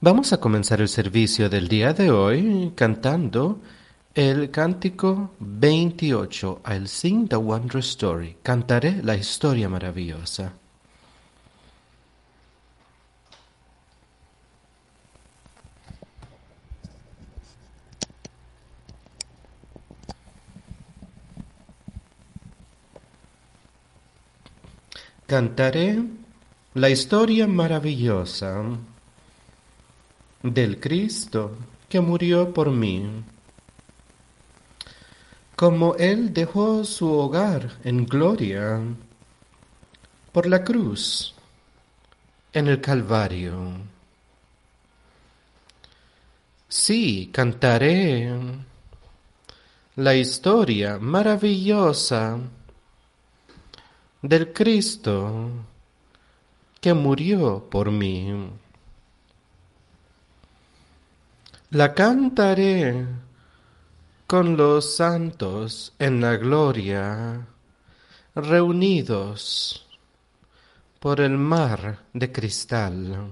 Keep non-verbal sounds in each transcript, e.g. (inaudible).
Vamos a comenzar el servicio del día de hoy cantando el cántico 28, I'll sing the wondrous story. Cantaré la historia maravillosa. Cantaré la historia maravillosa del Cristo que murió por mí. Como Él dejó su hogar en gloria por la cruz en el Calvario. Sí, cantaré la historia maravillosa del Cristo que murió por mí. La cantaré con los santos en la gloria, reunidos por el mar de cristal.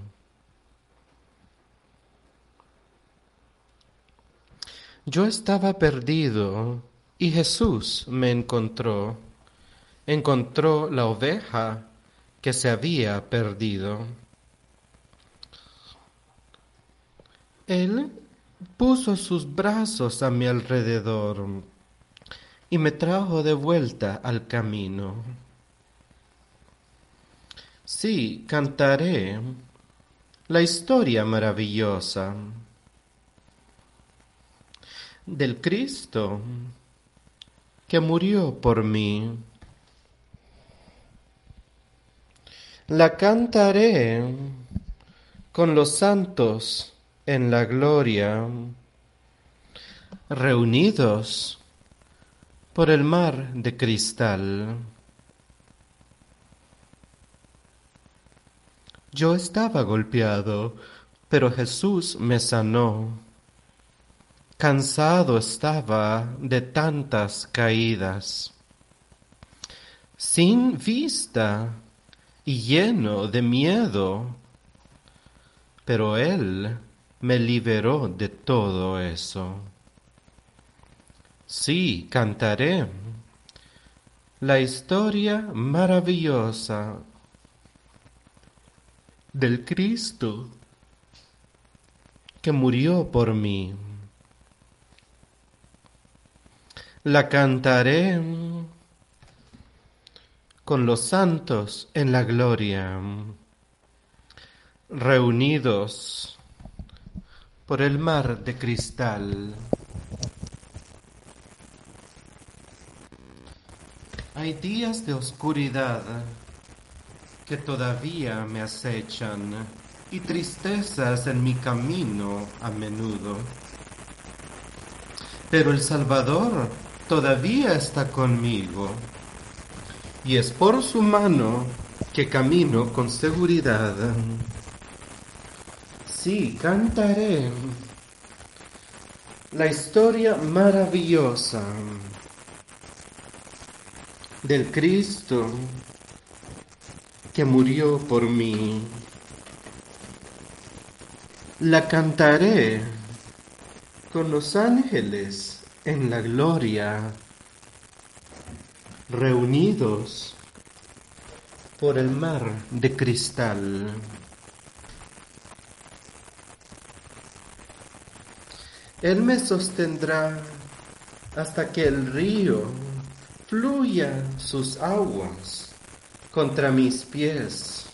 Yo estaba perdido y Jesús me encontró, encontró la oveja que se había perdido. Él puso sus brazos a mi alrededor y me trajo de vuelta al camino. Sí, cantaré la historia maravillosa del Cristo que murió por mí. La cantaré con los santos en la gloria, reunidos por el mar de cristal. Yo estaba golpeado, pero Jesús me sanó. Cansado estaba de tantas caídas. Sin vista y lleno de miedo, pero Él me liberó de todo eso. Sí, cantaré la historia maravillosa del Cristo que murió por mí. La cantaré con los santos en la gloria, reunidos por el mar de cristal. Hay días de oscuridad que todavía me acechan y tristezas en mi camino a menudo. Pero el Salvador todavía está conmigo y es por su mano que camino con seguridad. Sí, cantaré la historia maravillosa del Cristo que murió por mí. La cantaré con los ángeles en la gloria, reunidos por el mar de cristal. Él me sostendrá hasta que el río fluya sus aguas contra mis pies.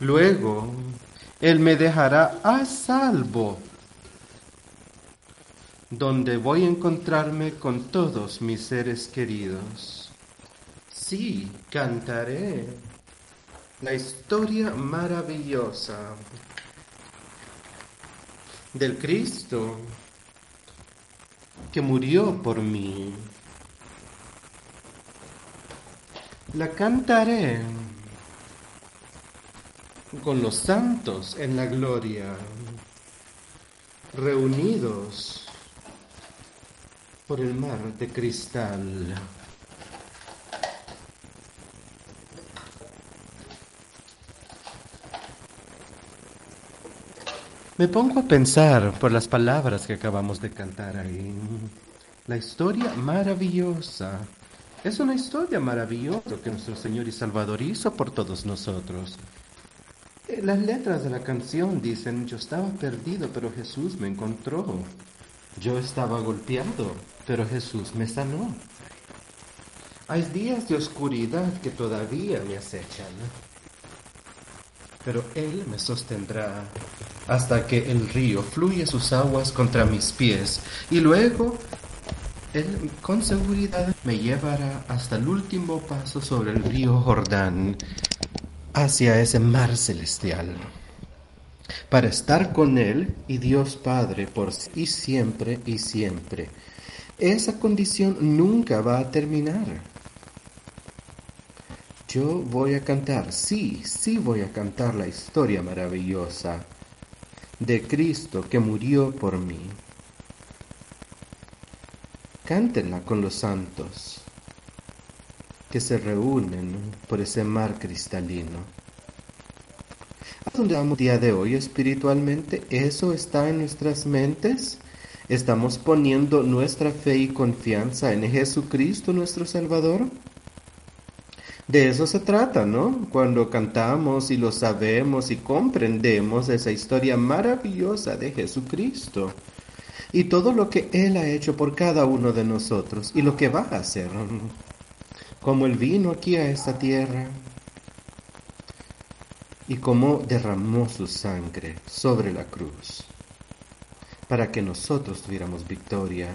Luego Él me dejará a salvo, donde voy a encontrarme con todos mis seres queridos. Sí, cantaré la historia maravillosa del Cristo que murió por mí. La cantaré con los santos en la gloria, reunidos por el mar de cristal. Me pongo a pensar por las palabras que acabamos de cantar ahí. La historia maravillosa. Es una historia maravillosa que nuestro Señor y Salvador hizo por todos nosotros. Eh, las letras de la canción dicen, yo estaba perdido, pero Jesús me encontró. Yo estaba golpeado, pero Jesús me sanó. Hay días de oscuridad que todavía me acechan, pero Él me sostendrá hasta que el río fluya sus aguas contra mis pies y luego Él con seguridad me llevará hasta el último paso sobre el río Jordán hacia ese mar celestial para estar con Él y Dios Padre por y siempre y siempre. Esa condición nunca va a terminar. Yo voy a cantar, sí, sí voy a cantar la historia maravillosa de Cristo que murió por mí. Cántenla con los santos que se reúnen por ese mar cristalino. ¿A dónde vamos día de hoy espiritualmente? ¿Eso está en nuestras mentes? ¿Estamos poniendo nuestra fe y confianza en Jesucristo nuestro Salvador? De eso se trata, ¿no? Cuando cantamos y lo sabemos y comprendemos esa historia maravillosa de Jesucristo y todo lo que Él ha hecho por cada uno de nosotros y lo que va a hacer. Como Él vino aquí a esta tierra y cómo derramó su sangre sobre la cruz para que nosotros tuviéramos victoria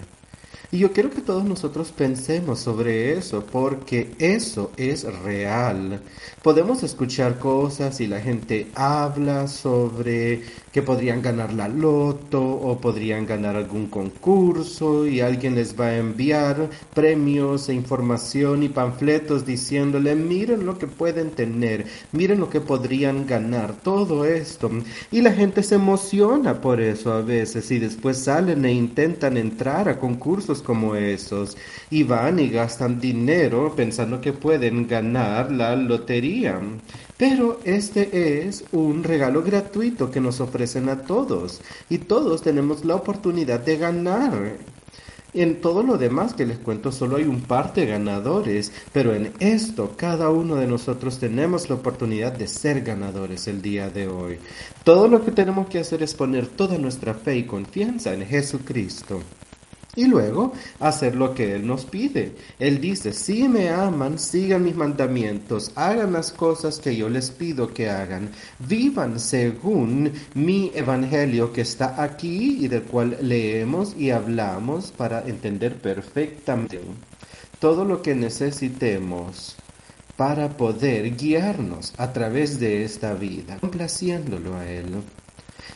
y yo quiero que todos nosotros pensemos sobre eso, porque eso es real. Podemos escuchar cosas y la gente habla sobre que podrían ganar la loto o podrían ganar algún concurso y alguien les va a enviar premios e información y panfletos diciéndole, miren lo que pueden tener, miren lo que podrían ganar, todo esto. Y la gente se emociona por eso a veces y después salen e intentan entrar a concursos como esos y van y gastan dinero pensando que pueden ganar la lotería. Pero este es un regalo gratuito que nos ofrecen a todos y todos tenemos la oportunidad de ganar. En todo lo demás que les cuento solo hay un par de ganadores, pero en esto cada uno de nosotros tenemos la oportunidad de ser ganadores el día de hoy. Todo lo que tenemos que hacer es poner toda nuestra fe y confianza en Jesucristo. Y luego hacer lo que Él nos pide. Él dice, si me aman, sigan mis mandamientos, hagan las cosas que yo les pido que hagan, vivan según mi evangelio que está aquí y del cual leemos y hablamos para entender perfectamente todo lo que necesitemos para poder guiarnos a través de esta vida, complaciéndolo a Él.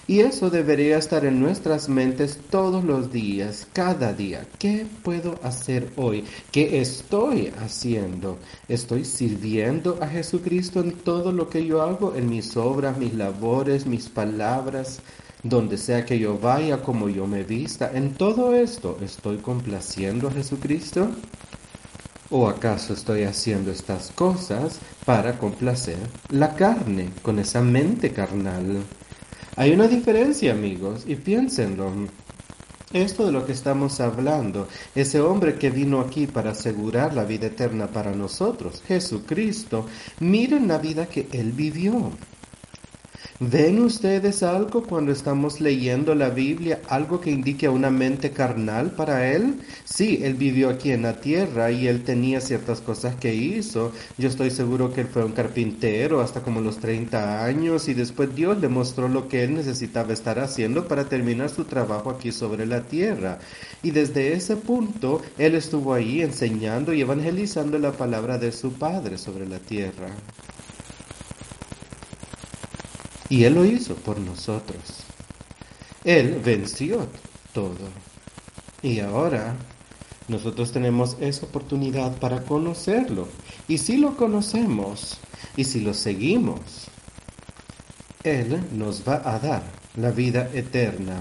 Y eso debería estar en nuestras mentes todos los días, cada día. ¿Qué puedo hacer hoy? ¿Qué estoy haciendo? ¿Estoy sirviendo a Jesucristo en todo lo que yo hago? En mis obras, mis labores, mis palabras, donde sea que yo vaya, como yo me vista. En todo esto, ¿estoy complaciendo a Jesucristo? ¿O acaso estoy haciendo estas cosas para complacer la carne, con esa mente carnal? Hay una diferencia, amigos, y piénsenlo. Esto de lo que estamos hablando, ese hombre que vino aquí para asegurar la vida eterna para nosotros, Jesucristo, miren la vida que él vivió. ¿Ven ustedes algo cuando estamos leyendo la Biblia, algo que indique a una mente carnal para él? Sí, él vivió aquí en la tierra y él tenía ciertas cosas que hizo. Yo estoy seguro que él fue un carpintero hasta como los 30 años y después Dios le mostró lo que él necesitaba estar haciendo para terminar su trabajo aquí sobre la tierra. Y desde ese punto él estuvo ahí enseñando y evangelizando la palabra de su Padre sobre la tierra. Y Él lo hizo por nosotros. Él venció todo. Y ahora nosotros tenemos esa oportunidad para conocerlo. Y si lo conocemos y si lo seguimos, Él nos va a dar la vida eterna.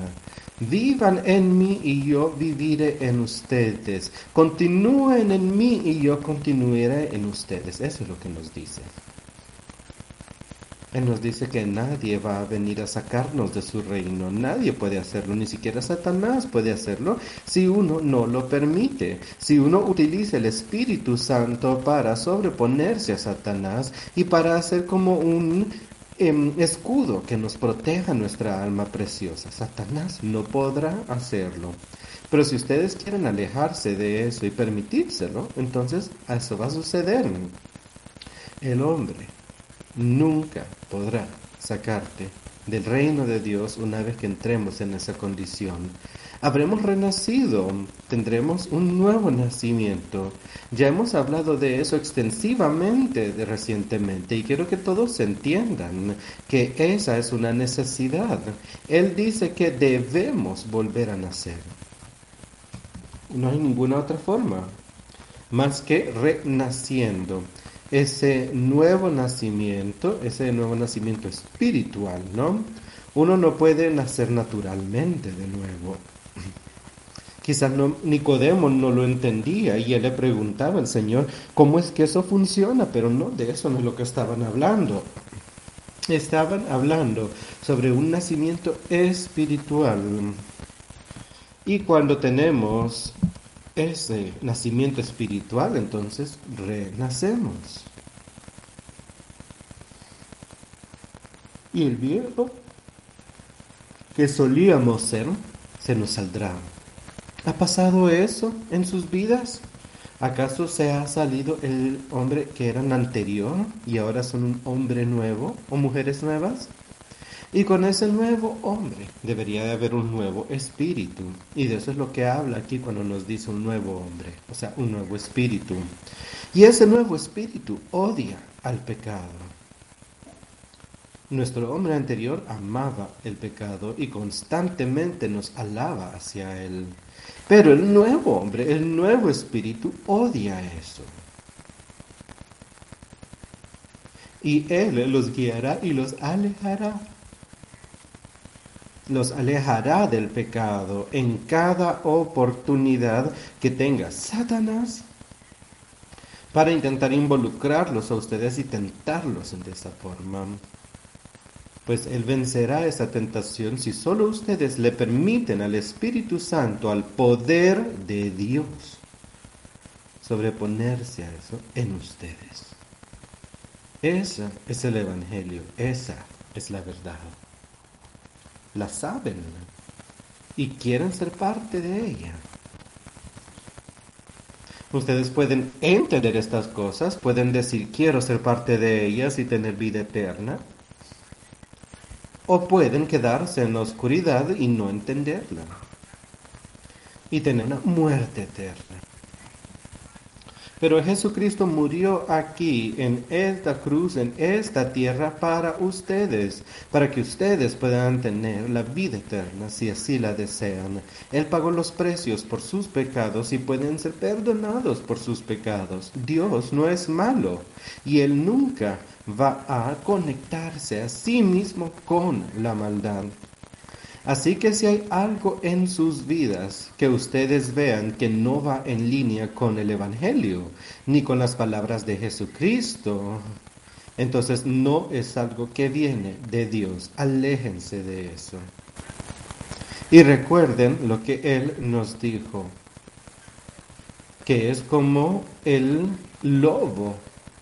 Vivan en mí y yo viviré en ustedes. Continúen en mí y yo continuaré en ustedes. Eso es lo que nos dice. Él nos dice que nadie va a venir a sacarnos de su reino, nadie puede hacerlo, ni siquiera Satanás puede hacerlo si uno no lo permite, si uno utiliza el Espíritu Santo para sobreponerse a Satanás y para hacer como un em, escudo que nos proteja nuestra alma preciosa. Satanás no podrá hacerlo. Pero si ustedes quieren alejarse de eso y permitírselo, entonces eso va a suceder. El hombre nunca podrá sacarte del reino de Dios una vez que entremos en esa condición. Habremos renacido, tendremos un nuevo nacimiento. Ya hemos hablado de eso extensivamente de recientemente y quiero que todos entiendan que esa es una necesidad. Él dice que debemos volver a nacer. No hay ninguna otra forma más que renaciendo ese nuevo nacimiento, ese nuevo nacimiento espiritual, ¿no? Uno no puede nacer naturalmente de nuevo. (clears throat) Quizás Nicodemo no lo entendía y él le preguntaba al Señor cómo es que eso funciona, pero no, de eso no es lo que estaban hablando. Estaban hablando sobre un nacimiento espiritual. Y cuando tenemos ese nacimiento espiritual, entonces renacemos. Y el viejo que solíamos ser, se nos saldrá. ¿Ha pasado eso en sus vidas? ¿Acaso se ha salido el hombre que eran anterior y ahora son un hombre nuevo o mujeres nuevas? Y con ese nuevo hombre debería de haber un nuevo espíritu. Y de eso es lo que habla aquí cuando nos dice un nuevo hombre, o sea, un nuevo espíritu. Y ese nuevo espíritu odia al pecado. Nuestro hombre anterior amaba el pecado y constantemente nos alaba hacia él. Pero el nuevo hombre, el nuevo espíritu odia eso. Y él los guiará y los alejará los alejará del pecado en cada oportunidad que tenga Satanás para intentar involucrarlos a ustedes y tentarlos de esa forma. Pues Él vencerá esa tentación si solo ustedes le permiten al Espíritu Santo, al poder de Dios, sobreponerse a eso en ustedes. Ese es el Evangelio, esa es la verdad la saben y quieren ser parte de ella. Ustedes pueden entender estas cosas, pueden decir quiero ser parte de ellas y tener vida eterna, o pueden quedarse en la oscuridad y no entenderla y tener una muerte eterna. Pero Jesucristo murió aquí, en esta cruz, en esta tierra, para ustedes, para que ustedes puedan tener la vida eterna si así la desean. Él pagó los precios por sus pecados y pueden ser perdonados por sus pecados. Dios no es malo y Él nunca va a conectarse a sí mismo con la maldad. Así que si hay algo en sus vidas que ustedes vean que no va en línea con el Evangelio, ni con las palabras de Jesucristo, entonces no es algo que viene de Dios. Aléjense de eso. Y recuerden lo que Él nos dijo, que es como el lobo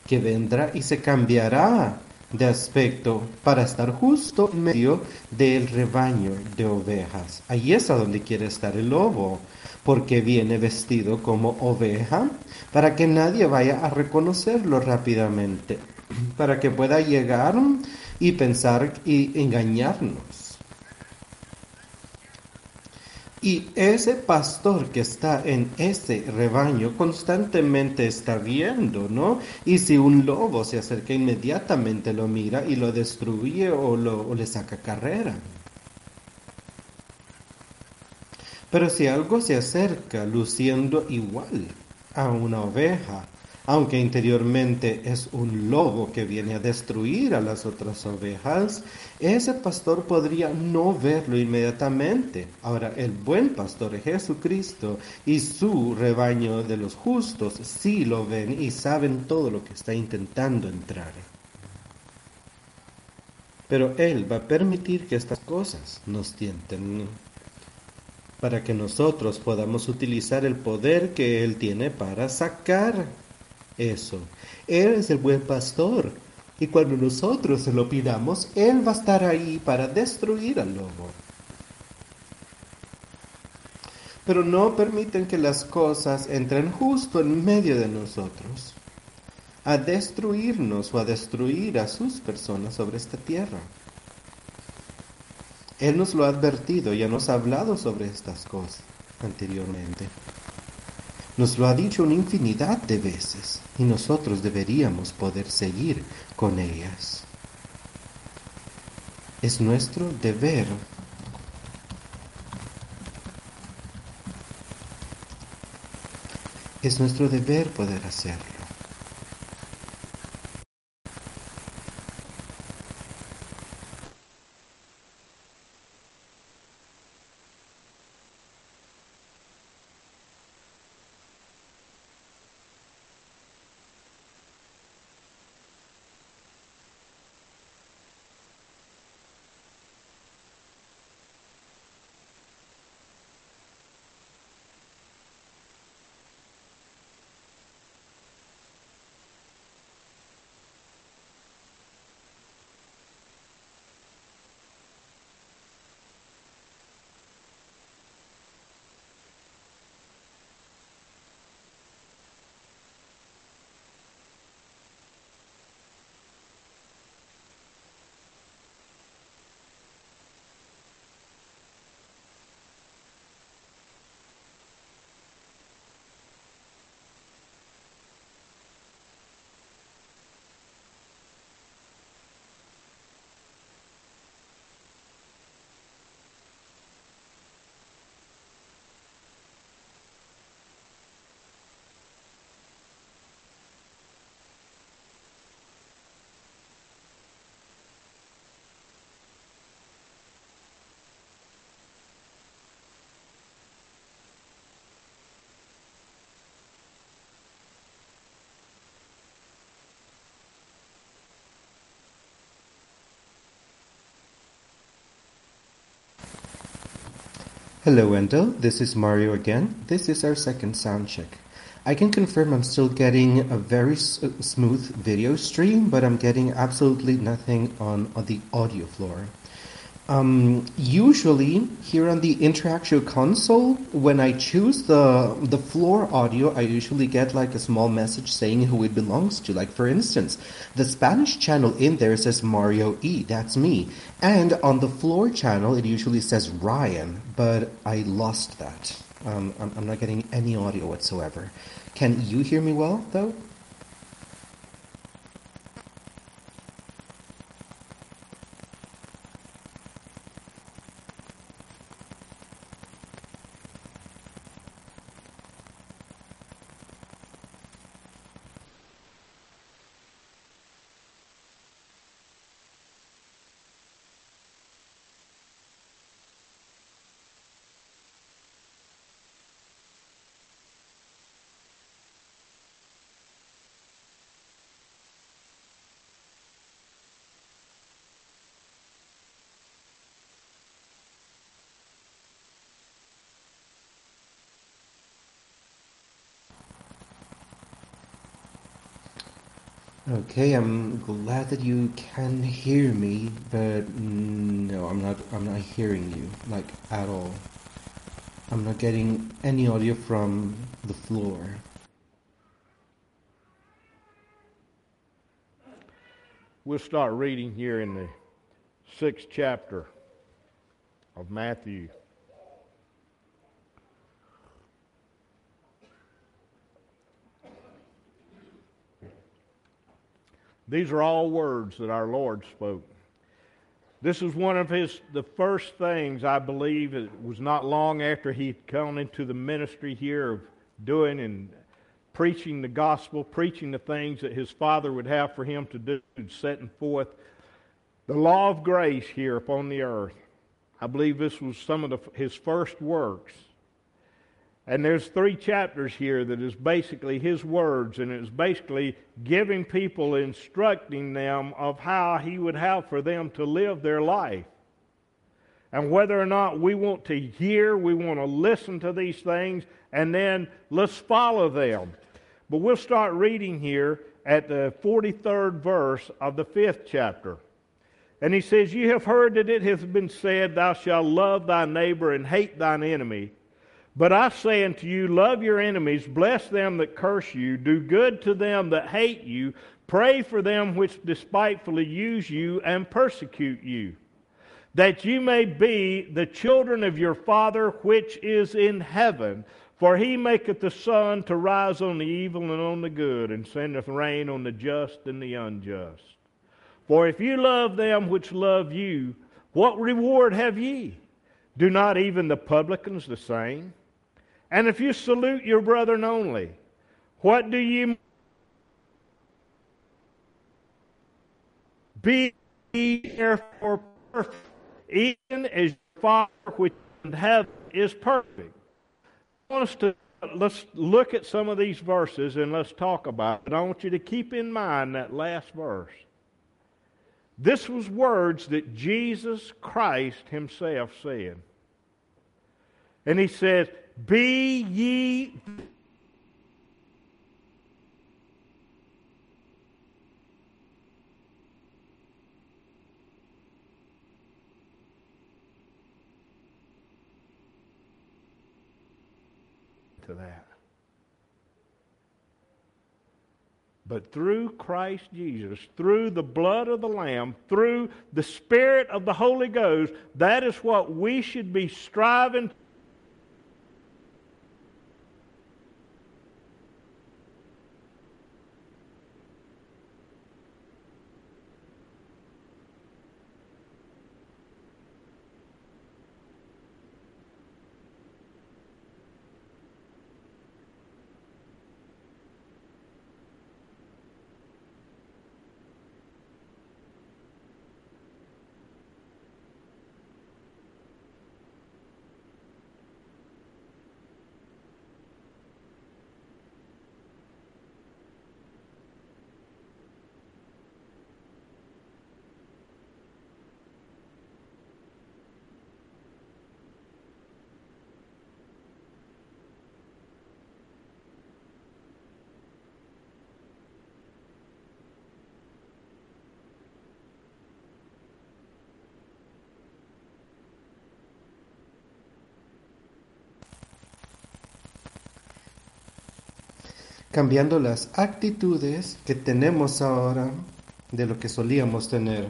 que vendrá y se cambiará de aspecto para estar justo en medio del rebaño de ovejas. Ahí es a donde quiere estar el lobo, porque viene vestido como oveja para que nadie vaya a reconocerlo rápidamente, para que pueda llegar y pensar y engañarnos. Y ese pastor que está en ese rebaño constantemente está viendo, ¿no? Y si un lobo se acerca inmediatamente lo mira y lo destruye o, lo, le saca carrera. Pero si algo se acerca luciendo igual a una oveja, aunque interiormente es un lobo que viene a destruir a las otras ovejas, ese pastor podría no verlo inmediatamente. Ahora, el buen pastor Jesucristo y su rebaño de los justos sí lo ven y saben todo lo que está intentando entrar. Pero Él va a permitir que estas cosas nos tienten para que nosotros podamos utilizar el poder que Él tiene para sacar eso. Él es el buen pastor y cuando nosotros se lo pidamos, Él va a estar ahí para destruir al lobo. Pero no permiten que las cosas entren justo en medio de nosotros a destruirnos o a destruir a sus personas sobre esta tierra. Él nos lo ha advertido, ya nos ha hablado sobre estas cosas anteriormente. Nos lo ha dicho una infinidad de veces y nosotros deberíamos poder seguir con ellas. Es nuestro deber es nuestro deber poder hacerlo. Hello Wendell, this is Mario again. This is our second sound check. I can confirm I'm still getting a very smooth video stream, but I'm getting absolutely nothing on, on the audio floor. Um, usually here on the Interaction console, when I choose the the floor audio, I usually get like a small message saying who it belongs to. Like for instance, the Spanish channel in there says Mario E. That's me, and on the floor channel it usually says Ryan, but I lost that. Um, I'm, I'm not getting any audio whatsoever. Can you hear me well though? Okay, I'm glad that you can hear me, but no, I'm not. I'm not hearing you like at all. I'm not getting any audio from the floor. We'll start reading here in the sixth chapter of Matthew. These are all words that our Lord spoke. This was one of his the first things I believe it was not long after he'd come into the ministry here of doing and preaching the gospel, preaching the things that his father would have for him to do, setting forth the law of grace here upon the earth. I believe this was some of the, his first works. And there's three chapters here that is basically his words, and it's basically giving people, instructing them of how he would have for them to live their life. And whether or not we want to hear, we want to listen to these things, and then let's follow them. But we'll start reading here at the 43rd verse of the fifth chapter. And he says, You have heard that it has been said, Thou shalt love thy neighbor and hate thine enemy. But I say unto you, love your enemies, bless them that curse you, do good to them that hate you, pray for them which despitefully use you and persecute you, that you may be the children of your Father which is in heaven. For he maketh the sun to rise on the evil and on the good, and sendeth rain on the just and the unjust. For if you love them which love you, what reward have ye? Do not even the publicans the same? And if you salute your brethren only, what do you be therefore perfect, even as your Father which in heaven is perfect? I want us to let's look at some of these verses and let's talk about it. I want you to keep in mind that last verse. This was words that Jesus Christ himself said. And he says, be ye to that. But through Christ Jesus, through the blood of the Lamb, through the Spirit of the Holy Ghost, that is what we should be striving cambiando las actitudes que tenemos ahora de lo que solíamos tener.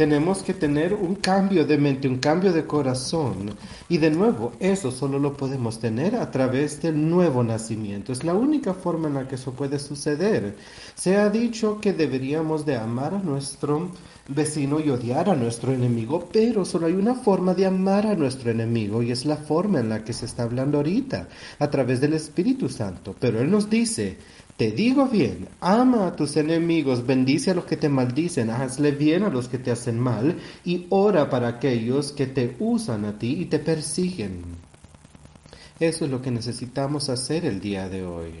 Tenemos que tener un cambio de mente, un cambio de corazón. Y de nuevo, eso solo lo podemos tener a través del nuevo nacimiento. Es la única forma en la que eso puede suceder. Se ha dicho que deberíamos de amar a nuestro vecino y odiar a nuestro enemigo, pero solo hay una forma de amar a nuestro enemigo y es la forma en la que se está hablando ahorita, a través del Espíritu Santo. Pero Él nos dice, te digo bien, ama a tus enemigos, bendice a los que te maldicen, hazle bien a los que te hacen mal y ora para aquellos que te usan a ti y te persiguen. Eso es lo que necesitamos hacer el día de hoy.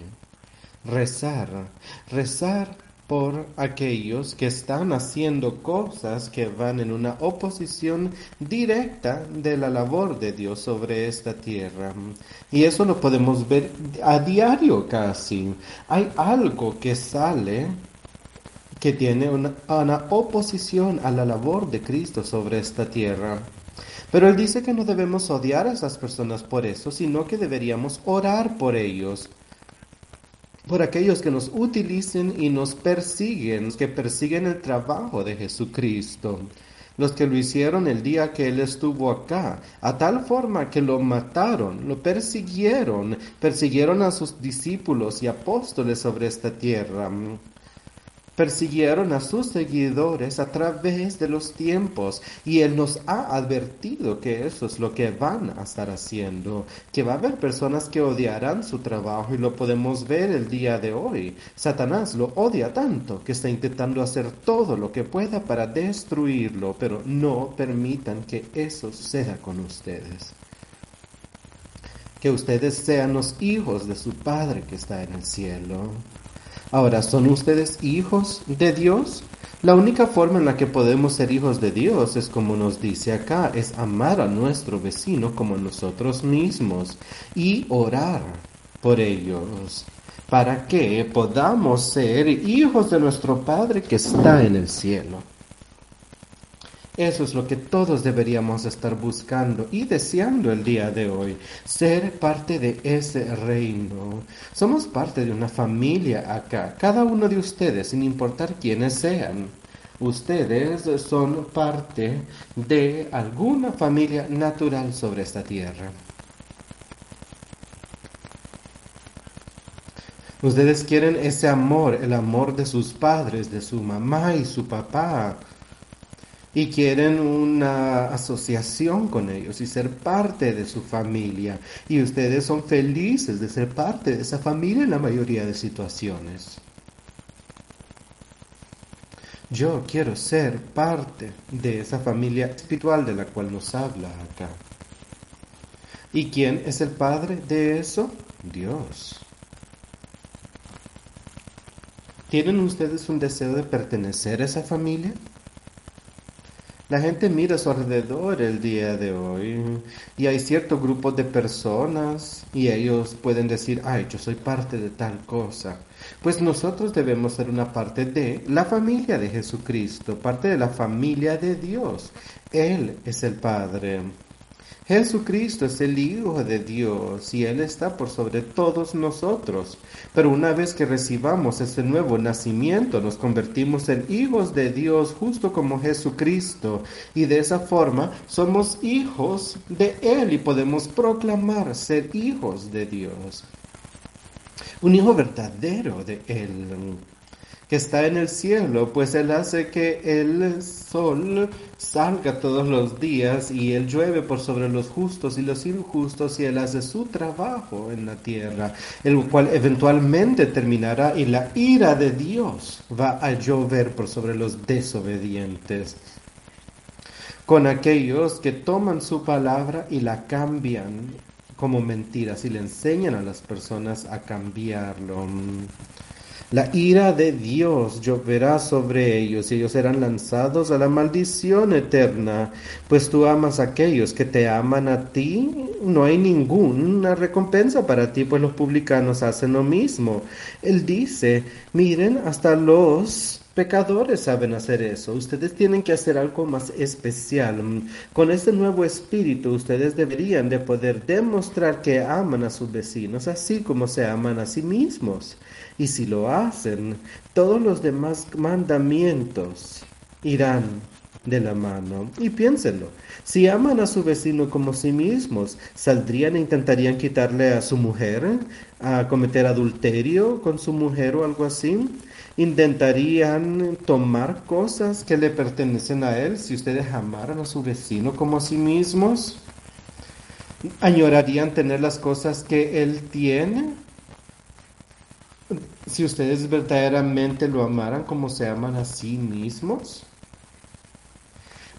Rezar, rezar por aquellos que están haciendo cosas que van en una oposición directa de la labor de Dios sobre esta tierra. Y eso lo podemos ver a diario casi. Hay algo que sale que tiene una, una oposición a la labor de Cristo sobre esta tierra. Pero él dice que no debemos odiar a esas personas por eso, sino que deberíamos orar por ellos por aquellos que nos utilicen y nos persiguen, que persiguen el trabajo de Jesucristo, los que lo hicieron el día que Él estuvo acá, a tal forma que lo mataron, lo persiguieron, persiguieron a sus discípulos y apóstoles sobre esta tierra persiguieron a sus seguidores a través de los tiempos y Él nos ha advertido que eso es lo que van a estar haciendo, que va a haber personas que odiarán su trabajo y lo podemos ver el día de hoy. Satanás lo odia tanto que está intentando hacer todo lo que pueda para destruirlo, pero no permitan que eso suceda con ustedes. que ustedes sean los hijos de su Padre que está en el cielo. Ahora, ¿son ustedes hijos de Dios? La única forma en la que podemos ser hijos de Dios es como nos dice acá, es amar a nuestro vecino como nosotros mismos y orar por ellos para que podamos ser hijos de nuestro Padre que está en el cielo. Eso es lo que todos deberíamos estar buscando y deseando el día de hoy, ser parte de ese reino. Somos parte de una familia acá, cada uno de ustedes, sin importar quiénes sean. Ustedes son parte de alguna familia natural sobre esta tierra. Ustedes quieren ese amor, el amor de sus padres, de su mamá y su papá. Y quieren una asociación con ellos y ser parte de su familia. Y ustedes son felices de ser parte de esa familia en la mayoría de situaciones. Yo quiero ser parte de esa familia espiritual de la cual nos habla acá. ¿Y quién es el padre de eso? Dios. ¿Tienen ustedes un deseo de pertenecer a esa familia? La gente mira a su alrededor el día de hoy y hay cierto grupo de personas y ellos pueden decir, ay, yo soy parte de tal cosa. Pues nosotros debemos ser una parte de la familia de Jesucristo, parte de la familia de Dios. Él es el Padre. Jesucristo es el Hijo de Dios y Él está por sobre todos nosotros. Pero una vez que recibamos ese nuevo nacimiento, nos convertimos en hijos de Dios justo como Jesucristo. Y de esa forma somos hijos de Él y podemos proclamar ser hijos de Dios. Un hijo verdadero de Él que está en el cielo, pues Él hace que el sol salga todos los días y Él llueve por sobre los justos y los injustos y Él hace su trabajo en la tierra, el cual eventualmente terminará y la ira de Dios va a llover por sobre los desobedientes con aquellos que toman su palabra y la cambian como mentiras y le enseñan a las personas a cambiarlo. La ira de Dios lloverá sobre ellos y ellos serán lanzados a la maldición eterna, pues tú amas a aquellos que te aman a ti. No hay ninguna recompensa para ti, pues los publicanos hacen lo mismo. Él dice, miren, hasta los pecadores saben hacer eso. Ustedes tienen que hacer algo más especial. Con este nuevo espíritu ustedes deberían de poder demostrar que aman a sus vecinos así como se aman a sí mismos. Y si lo hacen, todos los demás mandamientos irán de la mano. Y piénsenlo, si aman a su vecino como sí mismos, ¿saldrían e intentarían quitarle a su mujer, a cometer adulterio con su mujer o algo así? ¿Intentarían tomar cosas que le pertenecen a él si ustedes amaran a su vecino como a sí mismos? ¿Añorarían tener las cosas que él tiene? Si ustedes verdaderamente lo amaran como se aman a sí mismos.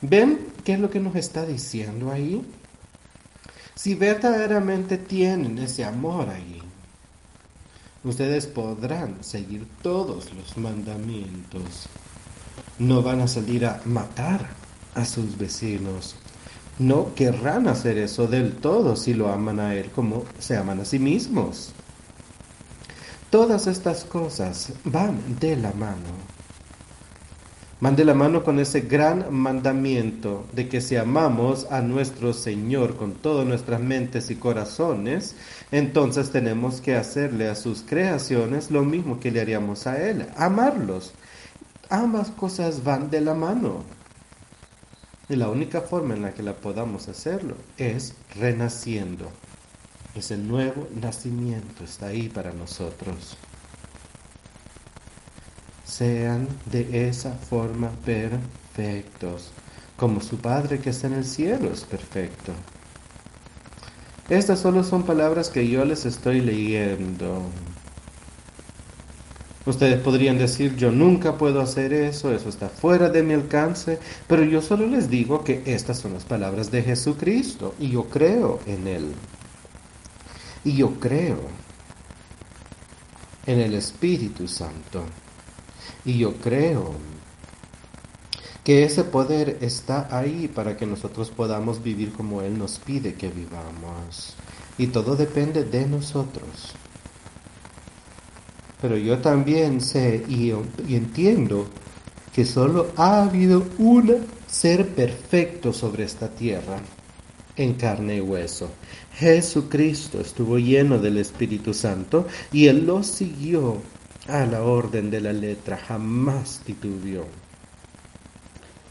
¿Ven qué es lo que nos está diciendo ahí? Si verdaderamente tienen ese amor ahí, ustedes podrán seguir todos los mandamientos. No van a salir a matar a sus vecinos. No querrán hacer eso del todo si lo aman a Él como se aman a sí mismos. Todas estas cosas van de la mano. Van de la mano con ese gran mandamiento de que si amamos a nuestro Señor con todas nuestras mentes y corazones, entonces tenemos que hacerle a sus creaciones lo mismo que le haríamos a Él, amarlos. Ambas cosas van de la mano. Y la única forma en la que la podamos hacerlo es renaciendo. Ese nuevo nacimiento está ahí para nosotros. Sean de esa forma perfectos, como su Padre que está en el cielo es perfecto. Estas solo son palabras que yo les estoy leyendo. Ustedes podrían decir, yo nunca puedo hacer eso, eso está fuera de mi alcance, pero yo solo les digo que estas son las palabras de Jesucristo y yo creo en Él. Y yo creo en el Espíritu Santo. Y yo creo que ese poder está ahí para que nosotros podamos vivir como Él nos pide que vivamos. Y todo depende de nosotros. Pero yo también sé y, entiendo que solo ha habido un ser perfecto sobre esta tierra, en carne y hueso. Jesucristo estuvo lleno del Espíritu Santo y Él lo siguió a la orden de la letra, jamás titubeó.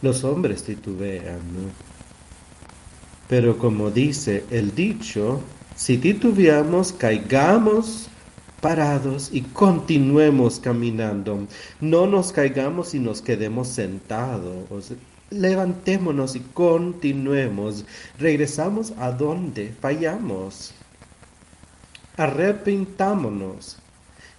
Los hombres titubean, pero como dice el dicho, si titubeamos, caigamos parados y continuemos caminando. No nos caigamos y nos quedemos sentados. Levantémonos y continuemos. Regresamos a donde fallamos. Arrepintámonos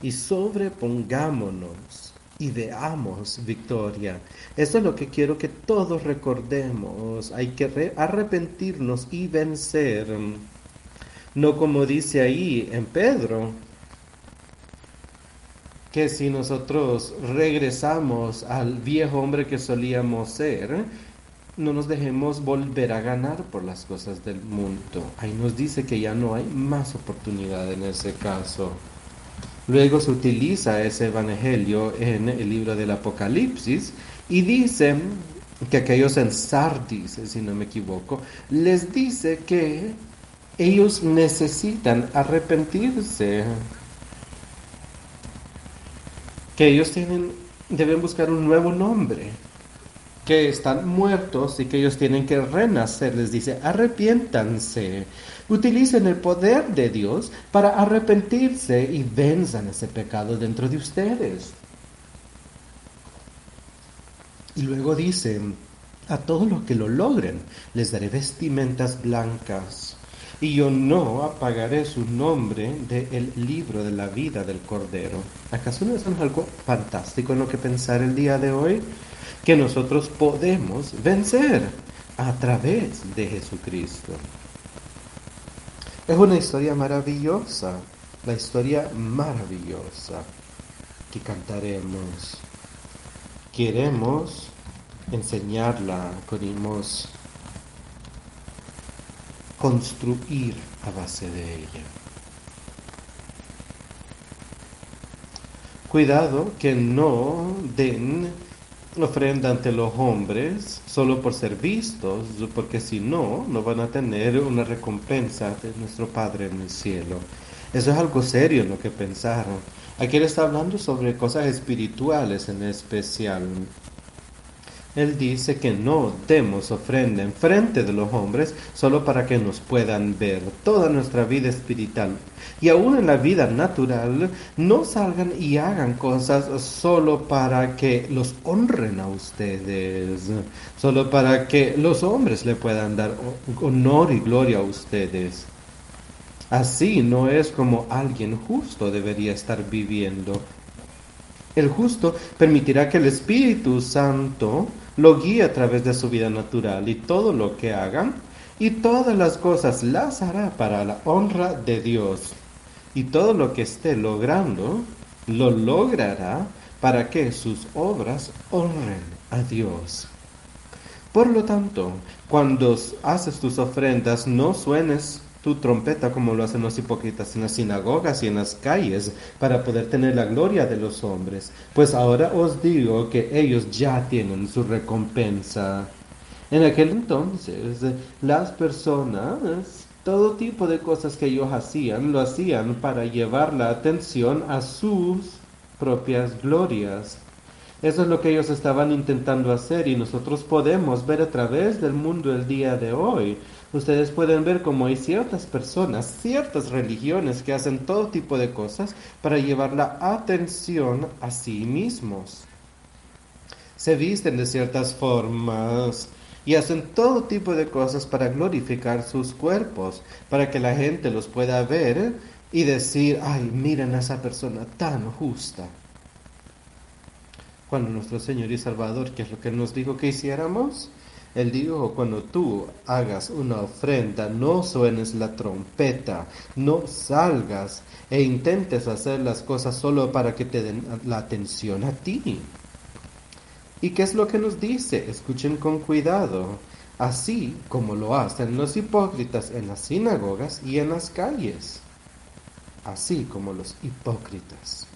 y sobrepongámonos y veamos victoria. Eso es lo que quiero que todos recordemos. Hay que arrepentirnos y vencer. No como dice ahí en Pedro, que si nosotros regresamos al viejo hombre que solíamos ser, no nos dejemos volver a ganar por las cosas del mundo. Ahí nos dice que ya no hay más oportunidad en ese caso. Luego se utiliza ese evangelio en el libro del Apocalipsis y dice que aquellos en Sardis, si no me equivoco, les dice que ellos necesitan arrepentirse que ellos tienen, deben buscar un nuevo nombre, que están muertos y que ellos tienen que renacer. Les dice, arrepiéntanse, utilicen el poder de Dios para arrepentirse y venzan ese pecado dentro de ustedes. Y luego dice, a todos los que lo logren, les daré vestimentas blancas y yo no apagaré su nombre del libro de la vida del Cordero. ¿Acaso no es algo fantástico en lo que pensar el día de hoy? Que nosotros podemos vencer a través de Jesucristo. Es una historia maravillosa, la historia maravillosa que cantaremos. Queremos enseñarla, queremos construir a base de ella. Cuidado que no den ofrenda ante los hombres solo por ser vistos, porque si no, no van a tener una recompensa de nuestro Padre en el cielo. Eso es algo serio en lo que pensaron. Aquí él está hablando sobre cosas espirituales en especial. Él dice que no demos ofrenda en frente de los hombres solo para que nos puedan ver. Toda nuestra vida espiritual y aún en la vida natural no salgan y hagan cosas solo para que los honren a ustedes, solo para que los hombres le puedan dar honor y gloria a ustedes. Así no es como alguien justo debería estar viviendo. El justo permitirá que el Espíritu Santo lo guía a través de su vida natural y todo lo que hagan y todas las cosas las hará para la honra de Dios. Y todo lo que esté logrando, lo logrará para que sus obras honren a Dios. Por lo tanto, cuando haces tus ofrendas, no suenes tu trompeta como lo hacen los hipócritas en las sinagogas y en las calles para poder tener la gloria de los hombres. Pues ahora os digo que ellos ya tienen su recompensa. En aquel entonces las personas, todo tipo de cosas que ellos hacían, lo hacían para llevar la atención a sus propias glorias. Eso es lo que ellos estaban intentando hacer y nosotros podemos ver a través del mundo el día de hoy ustedes pueden ver cómo hay ciertas personas, ciertas religiones que hacen todo tipo de cosas para llevar la atención a sí mismos. Se visten de ciertas formas y hacen todo tipo de cosas para glorificar sus cuerpos, para que la gente los pueda ver y decir, ay, miren a esa persona tan justa. Cuando nuestro Señor y Salvador, ¿qué es lo que nos dijo que hiciéramos? Él dijo, cuando tú hagas una ofrenda, no suenes la trompeta, no salgas e intentes hacer las cosas solo para que te den la atención a ti. ¿Y qué es lo que nos dice? Escuchen con cuidado, así como lo hacen los hipócritas en las sinagogas y en las calles, así como los hipócritas.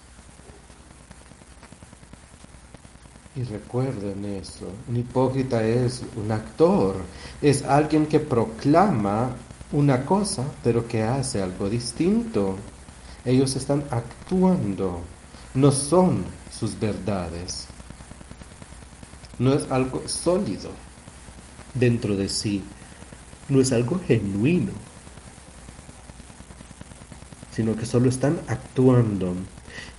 Y recuerden eso, un hipócrita es un actor, es alguien que proclama una cosa pero que hace algo distinto. Ellos están actuando, no son sus verdades. No es algo sólido dentro de sí, no es algo genuino, sino que solo están actuando.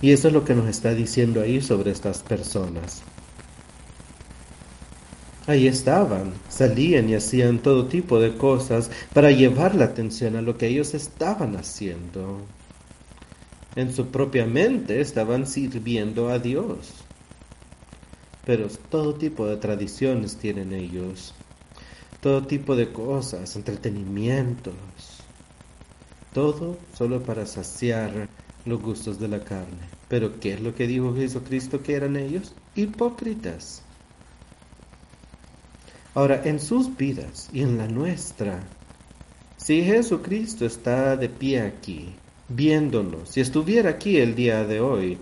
Y eso es lo que nos está diciendo ahí sobre estas personas. Ahí estaban, salían y hacían todo tipo de cosas para llevar la atención a lo que ellos estaban haciendo. En su propia mente estaban sirviendo a Dios. Pero todo tipo de tradiciones tienen ellos, todo tipo de cosas, entretenimientos, todo solo para saciar los gustos de la carne. Pero ¿qué es lo que dijo Jesucristo que eran ellos? Hipócritas. Ahora, en sus vidas y en la nuestra, si Jesucristo está de pie aquí, viéndonos, si estuviera aquí el día de hoy,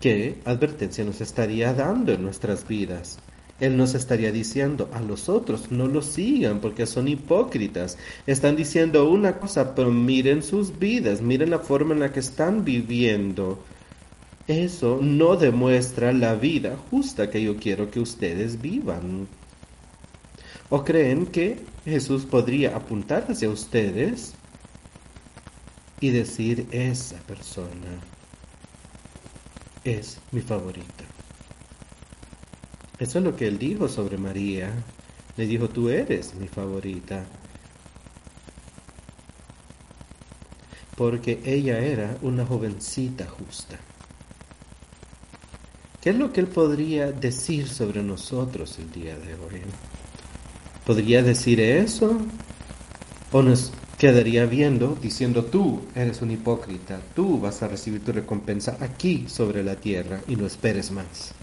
¿qué advertencia nos estaría dando en nuestras vidas? Él nos estaría diciendo a los otros, no lo sigan porque son hipócritas. Están diciendo una cosa, pero miren sus vidas, miren la forma en la que están viviendo. Eso no demuestra la vida justa que yo quiero que ustedes vivan. ¿O creen que Jesús podría apuntar hacia ustedes y decir, esa persona es mi favorita? Eso es lo que él dijo sobre María. Le dijo, tú eres mi favorita. Porque ella era una jovencita justa. ¿Qué es lo que él podría decir sobre nosotros el día de hoy? ¿Podría decir eso? ¿O nos quedaría viendo diciendo tú eres un hipócrita, tú vas a recibir tu recompensa aquí sobre la tierra y no esperes más?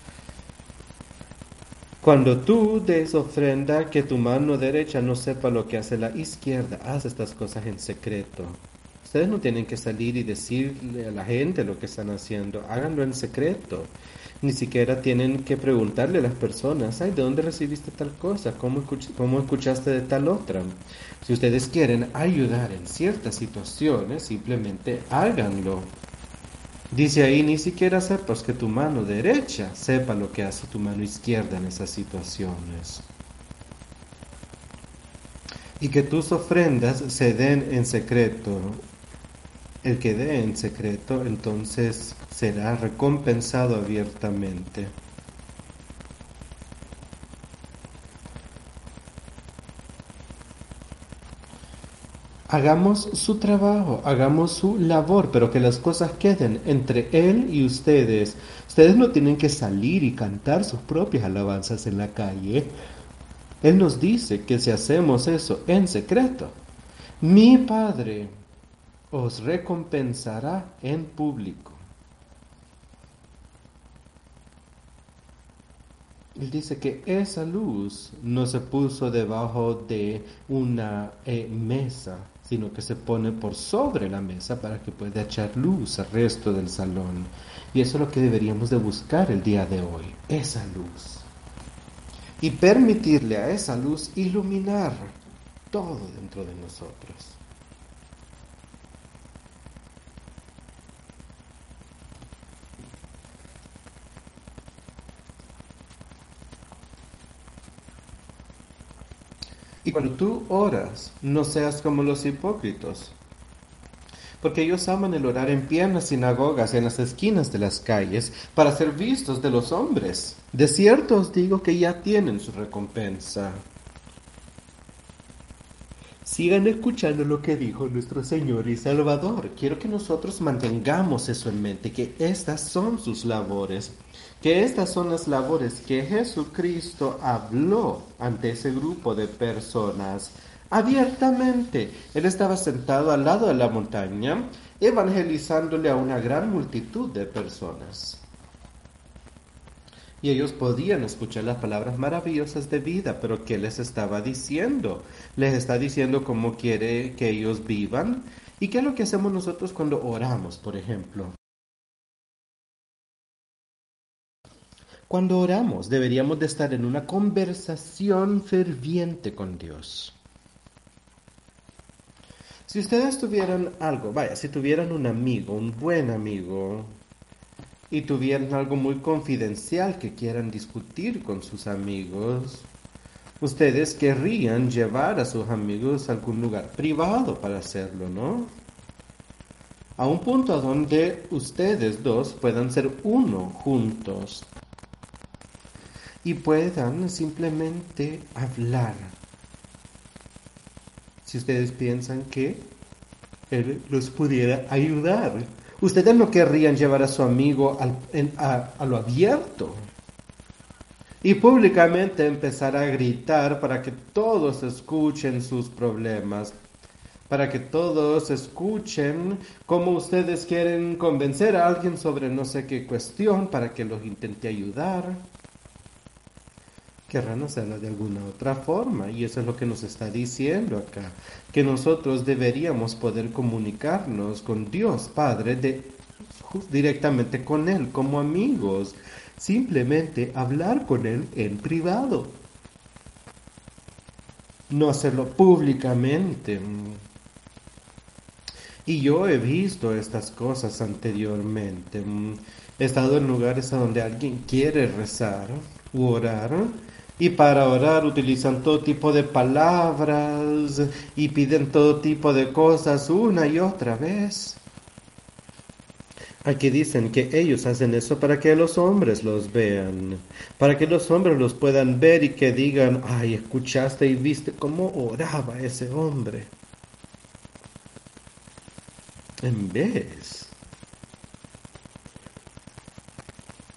Cuando tú des ofrenda, que tu mano derecha no sepa lo que hace la izquierda, haz estas cosas en secreto. Ustedes no tienen que salir y decirle a la gente lo que están haciendo, háganlo en secreto. Ni siquiera tienen que preguntarle a las personas, ay, ¿de dónde recibiste tal cosa? ¿Cómo, ¿Cómo escuchaste de tal otra? Si ustedes quieren ayudar en ciertas situaciones, simplemente háganlo. Dice ahí, ni siquiera sepas que tu mano derecha sepa lo que hace tu mano izquierda en esas situaciones. Y que tus ofrendas se den en secreto el que dé en secreto, entonces será recompensado abiertamente. Hagamos su trabajo, hagamos su labor, pero que las cosas queden entre Él y ustedes. Ustedes no tienen que salir y cantar sus propias alabanzas en la calle. Él nos dice que si hacemos eso en secreto, mi Padre os recompensará en público. Él dice que esa luz no se puso debajo de una eh, mesa, sino que se pone por sobre la mesa para que pueda echar luz al resto del salón. Y eso es lo que deberíamos de buscar el día de hoy, esa luz. Y permitirle a esa luz iluminar todo dentro de nosotros. Y cuando tú oras, no seas como los hipócritas. Porque ellos aman el orar en pie en las sinagogas, en las esquinas de las calles, para ser vistos de los hombres. De cierto os digo que ya tienen su recompensa. sigan escuchando lo que dijo nuestro Señor y Salvador. Quiero que nosotros mantengamos eso en mente, que estas son sus labores, que estas son las labores que Jesucristo habló ante ese grupo de personas abiertamente. Él estaba sentado al lado de la montaña, evangelizándole a una gran multitud de personas. Y ellos podían escuchar las palabras maravillosas de vida, pero ¿qué les estaba diciendo? Les está diciendo cómo quiere que ellos vivan. ¿Y qué es lo que hacemos nosotros cuando oramos, por ejemplo? Cuando oramos deberíamos de estar en una conversación ferviente con Dios. Si ustedes tuvieran algo, vaya, si tuvieran un amigo, un buen amigo, y tuvieran algo muy confidencial que quieran discutir con sus amigos, ustedes querrían llevar a sus amigos a algún lugar privado para hacerlo, ¿no? A un punto donde ustedes dos puedan ser uno juntos y puedan simplemente hablar. Si ustedes piensan que él los pudiera ayudar Ustedes no querrían llevar a su amigo a, lo abierto y públicamente empezar a gritar para que todos escuchen sus problemas, para que todos escuchen cómo ustedes quieren convencer a alguien sobre no sé qué cuestión para que los intente ayudar querrán hacerlo de alguna otra forma. Y eso es lo que nos está diciendo acá, que nosotros deberíamos poder comunicarnos con Dios Padre directamente con Él, como amigos, simplemente hablar con Él en privado. No hacerlo públicamente. Y yo he visto estas cosas anteriormente. He estado en lugares a donde alguien quiere rezar u orar y para orar utilizan todo tipo de palabras y piden todo tipo de cosas una y otra vez. Aquí dicen que ellos hacen eso para que los hombres los vean, para que los hombres los puedan ver y que digan, ay, escuchaste y viste cómo oraba ese hombre. En vez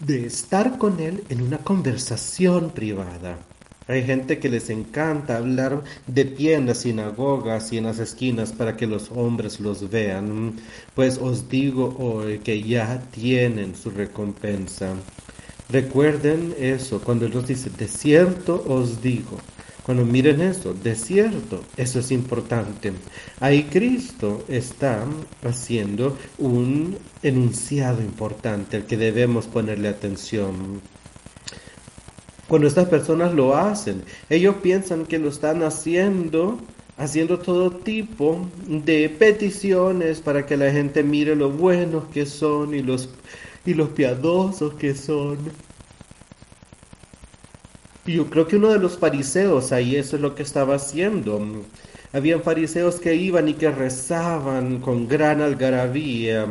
de estar con él en una conversación privada. Hay gente que les encanta hablar de pie en las sinagogas y en las esquinas para que los hombres los vean. Pues os digo hoy que ya tienen su recompensa. Recuerden eso cuando Dios dice, de cierto os digo, cuando miren eso, desierto, eso es importante. Ahí Cristo está haciendo un enunciado importante al que debemos ponerle atención. Cuando estas personas lo hacen, ellos piensan que lo están haciendo, haciendo todo tipo de peticiones para que la gente mire lo buenos que son y los, y los piadosos que son. Yo creo que uno de los fariseos ahí eso es lo que estaba haciendo. Habían fariseos que iban y que rezaban con gran algarabía,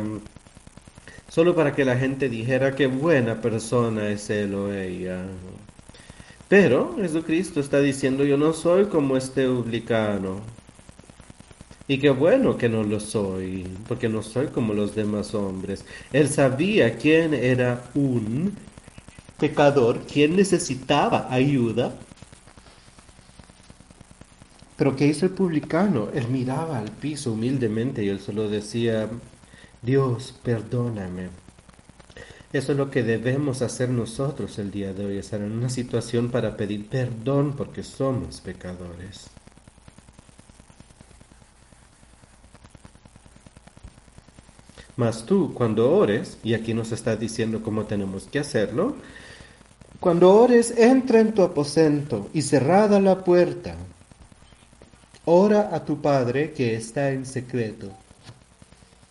solo para que la gente dijera qué buena persona es él o ella. Pero Jesucristo está diciendo yo no soy como este publicano. Y qué bueno que no lo soy, porque no soy como los demás hombres. Él sabía quién era un pecador, quien necesitaba ayuda. Pero ¿qué hizo el publicano? Él miraba al piso humildemente y él solo decía, Dios, perdóname. Eso es lo que debemos hacer nosotros el día de hoy, estar en una situación para pedir perdón porque somos pecadores. Mas tú, cuando ores, y aquí nos está diciendo cómo tenemos que hacerlo, cuando ores, entra en tu aposento y cerrada la puerta. Ora a tu Padre que está en secreto.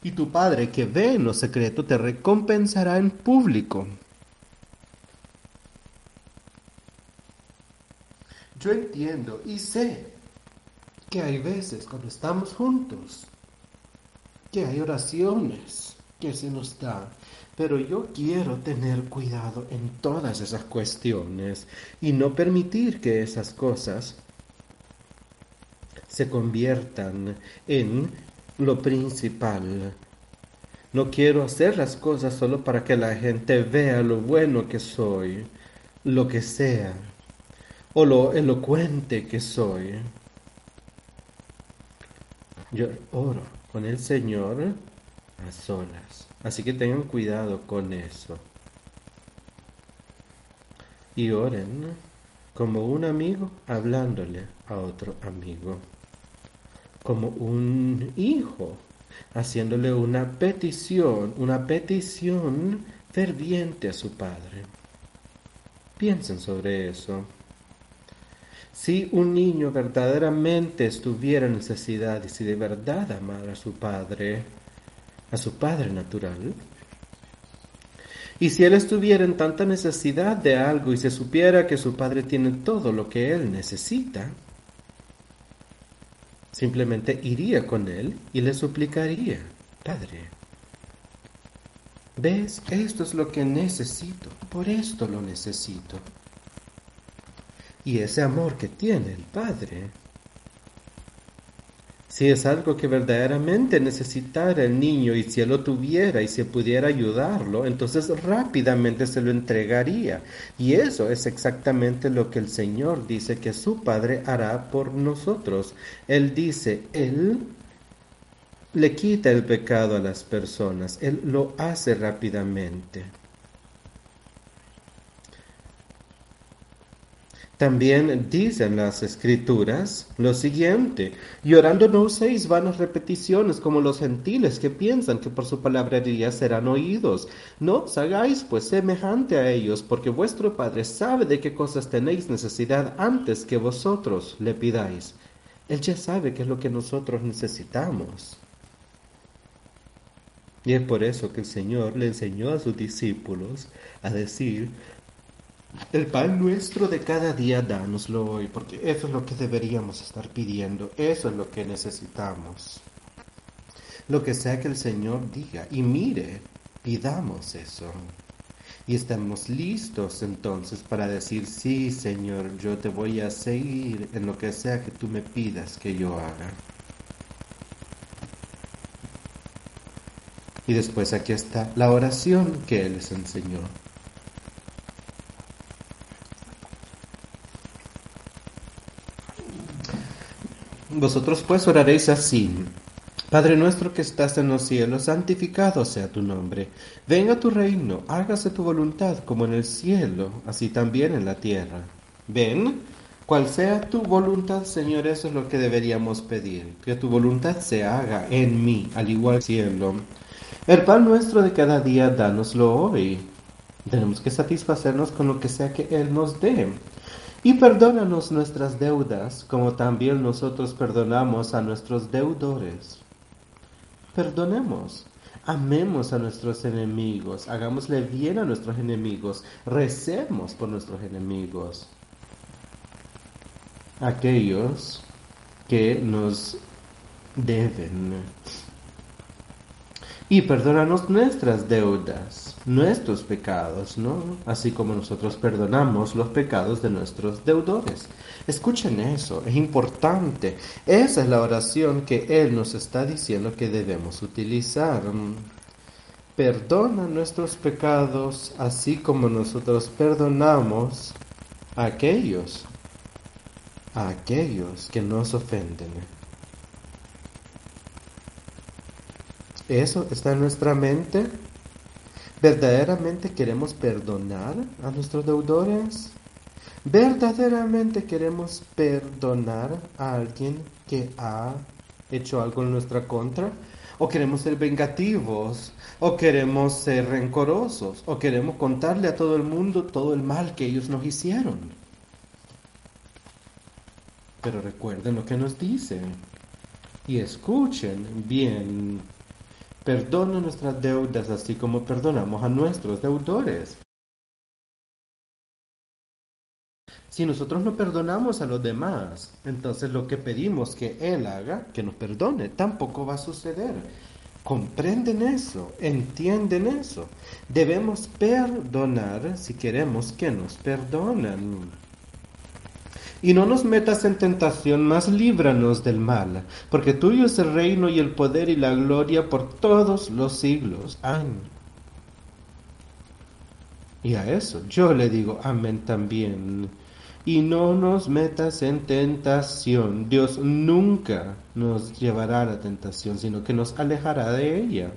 Y tu Padre que ve en lo secreto te recompensará en público. Yo entiendo y sé que hay veces cuando estamos juntos, que hay oraciones que se nos dan pero yo quiero tener cuidado en todas esas cuestiones y no permitir que esas cosas se conviertan en lo principal. No quiero hacer las cosas solo para que la gente vea lo bueno que soy, lo que sea, o lo elocuente que soy. Yo oro con el Señor a solas. Así que tengan cuidado con eso. Y oren como un amigo hablándole a otro amigo. Como un hijo haciéndole una petición, una petición ferviente a su padre. Piensen sobre eso. Si un niño verdaderamente estuviera en necesidad y si de verdad amara a su padre, a su padre natural, y si él estuviera en tanta necesidad de algo y se supiera que su padre tiene todo lo que él necesita, simplemente iría con él y le suplicaría, Padre, ¿ves? Esto es lo que necesito, por esto lo necesito. Y ese amor que tiene el Padre si es algo que verdaderamente necesitara el niño y si él lo tuviera y se pudiera ayudarlo, entonces rápidamente se lo entregaría. Y eso es exactamente lo que el Señor dice que su Padre hará por nosotros. Él dice, Él le quita el pecado a las personas, Él lo hace rápidamente. También dicen las escrituras lo siguiente, llorando no uséis vanas repeticiones como los gentiles que piensan que por su palabrería serán oídos. No os hagáis pues semejante a ellos, porque vuestro Padre sabe de qué cosas tenéis necesidad antes que vosotros le pidáis. Él ya sabe qué es lo que nosotros necesitamos. Y es por eso que el Señor le enseñó a sus discípulos a decir, el pan nuestro de cada día dánoslo hoy, porque eso es lo que deberíamos estar pidiendo, eso es lo que necesitamos. Lo que sea que el Señor diga, y mire, pidamos eso. Y estamos listos entonces para decir, sí, Señor, yo te voy a seguir en lo que sea que tú me pidas que yo haga. Y después aquí está la oración que Él les enseñó. Vosotros pues oraréis así. Padre nuestro que estás en los cielos, santificado sea tu nombre. Venga tu reino, hágase tu voluntad como en el cielo, así también en la tierra. Ven, cual sea tu voluntad, Señor, eso es lo que deberíamos pedir. Que tu voluntad se haga en mí, al igual que el cielo. El pan nuestro de cada día, dánoslo hoy. Tenemos que satisfacernos con lo que sea que Él nos dé y perdónanos nuestras deudas, como también nosotros perdonamos a nuestros deudores. Perdonemos, amemos a nuestros enemigos, hagámosle bien a nuestros enemigos, recemos por nuestros enemigos. Aquellos que nos deben y perdónanos nuestras deudas, nuestros pecados, ¿no? Así como nosotros perdonamos los pecados de nuestros deudores. Escuchen eso, es importante. Esa es la oración que Él nos está diciendo que debemos utilizar. Perdona nuestros pecados así como nosotros perdonamos a aquellos, a aquellos que nos ofenden. ¿Eso está en nuestra mente? ¿Verdaderamente queremos perdonar a nuestros deudores? ¿Verdaderamente queremos perdonar a alguien que ha hecho algo en nuestra contra? ¿O queremos ser vengativos? ¿O queremos ser rencorosos? ¿O queremos contarle a todo el mundo todo el mal que ellos nos hicieron? Pero recuerden lo que nos dicen y escuchen bien Perdona nuestras deudas así como perdonamos a nuestros deudores. Si nosotros no perdonamos a los demás, entonces lo que pedimos que Él haga, que nos perdone, tampoco va a suceder. Comprenden eso, entienden eso. Debemos perdonar si queremos que nos perdonen. Y no nos metas en tentación, mas líbranos del mal, porque tuyo es el reino y el poder y la gloria por todos los siglos. Amén. Y a eso yo le digo amén también. Y no nos metas en tentación. Dios nunca nos llevará a la tentación, sino que nos alejará de ella.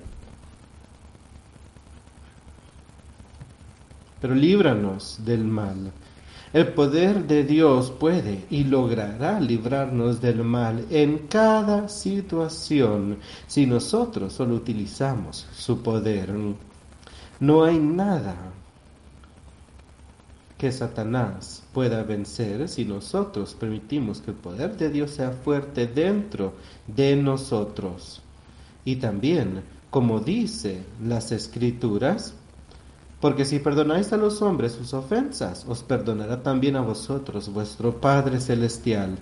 Pero líbranos del mal. El poder de Dios puede y logrará librarnos del mal en cada situación si nosotros solo utilizamos su poder. No hay nada que Satanás pueda vencer si nosotros permitimos que el poder de Dios sea fuerte dentro de nosotros. Y también, como dice las escrituras, porque si perdonáis a los hombres sus ofensas, os perdonará también a vosotros vuestro Padre Celestial.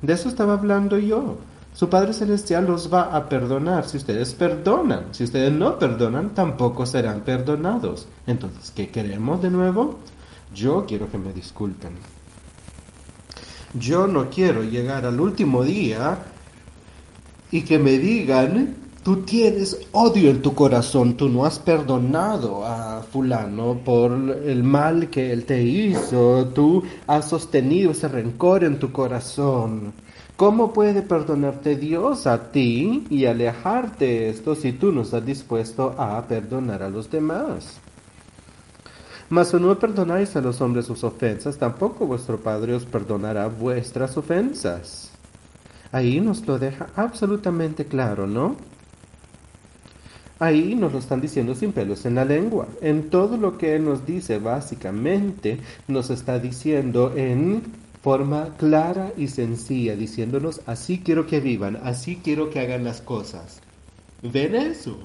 De eso estaba hablando yo. Su Padre Celestial los va a perdonar si ustedes perdonan. Si ustedes no perdonan, tampoco serán perdonados. Entonces, ¿qué queremos de nuevo? Yo quiero que me disculpen. Yo no quiero llegar al último día y que me digan Tú tienes odio en tu corazón, tú no has perdonado a fulano por el mal que él te hizo, tú has sostenido ese rencor en tu corazón. ¿Cómo puede perdonarte Dios a ti y alejarte de esto si tú no estás dispuesto a perdonar a los demás? Mas si no perdonáis a los hombres sus ofensas, tampoco vuestro Padre os perdonará vuestras ofensas. Ahí nos lo deja absolutamente claro, ¿no? Ahí nos lo están diciendo sin pelos en la lengua. En todo lo que Él nos dice, básicamente, nos está diciendo en forma clara y sencilla, diciéndonos, así quiero que vivan, así quiero que hagan las cosas. ¿Ven eso?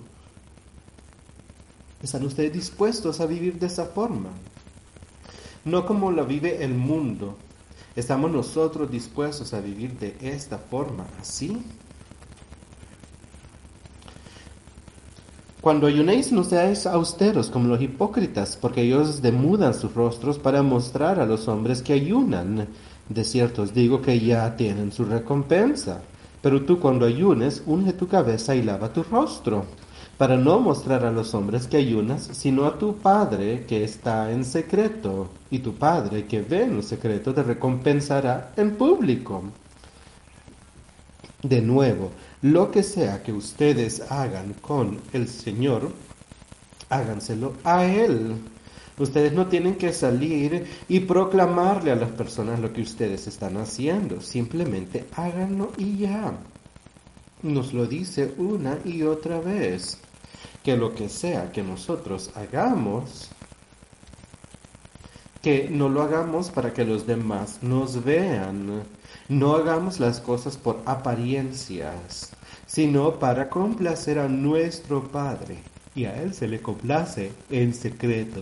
¿Están ustedes dispuestos a vivir de esa forma? No como lo vive el mundo. ¿Estamos nosotros dispuestos a vivir de esta forma, así? Cuando ayunéis no seáis austeros como los hipócritas, porque ellos demudan sus rostros para mostrar a los hombres que ayunan. De cierto os digo que ya tienen su recompensa. Pero tú cuando ayunes, unge tu cabeza y lava tu rostro, para no mostrar a los hombres que ayunas, sino a tu Padre que está en secreto, y tu Padre que ve en secreto te recompensará en público. De nuevo, lo que sea que ustedes hagan con el Señor, háganselo a Él. Ustedes no tienen que salir y proclamarle a las personas lo que ustedes están haciendo. Simplemente háganlo y ya. Nos lo dice una y otra vez. Que lo que sea que nosotros hagamos, que no lo hagamos para que los demás nos vean no hagamos las cosas por apariencias, sino para complacer a nuestro Padre, y a Él se le complace en secreto.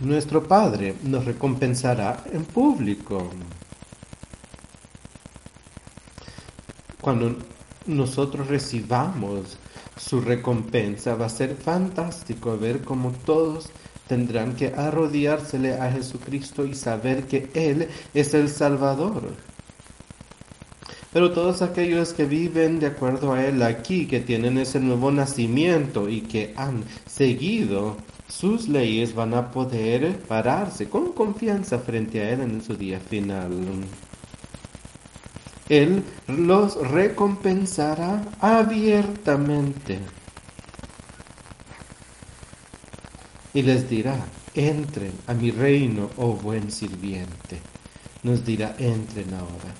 Nuestro Padre nos recompensará en público. Cuando nosotros recibamos su recompensa, va a ser fantástico ver cómo todos tendrán que arrodillársele a Jesucristo y saber que Él es el Salvador. Pero todos aquellos que viven de acuerdo a Él aquí, que tienen ese nuevo nacimiento y que han seguido sus leyes, van a poder pararse con confianza frente a Él en su día final. Él los recompensará abiertamente. y les dirá, entren a mi reino, oh buen sirviente. Nos dirá, entren ahora.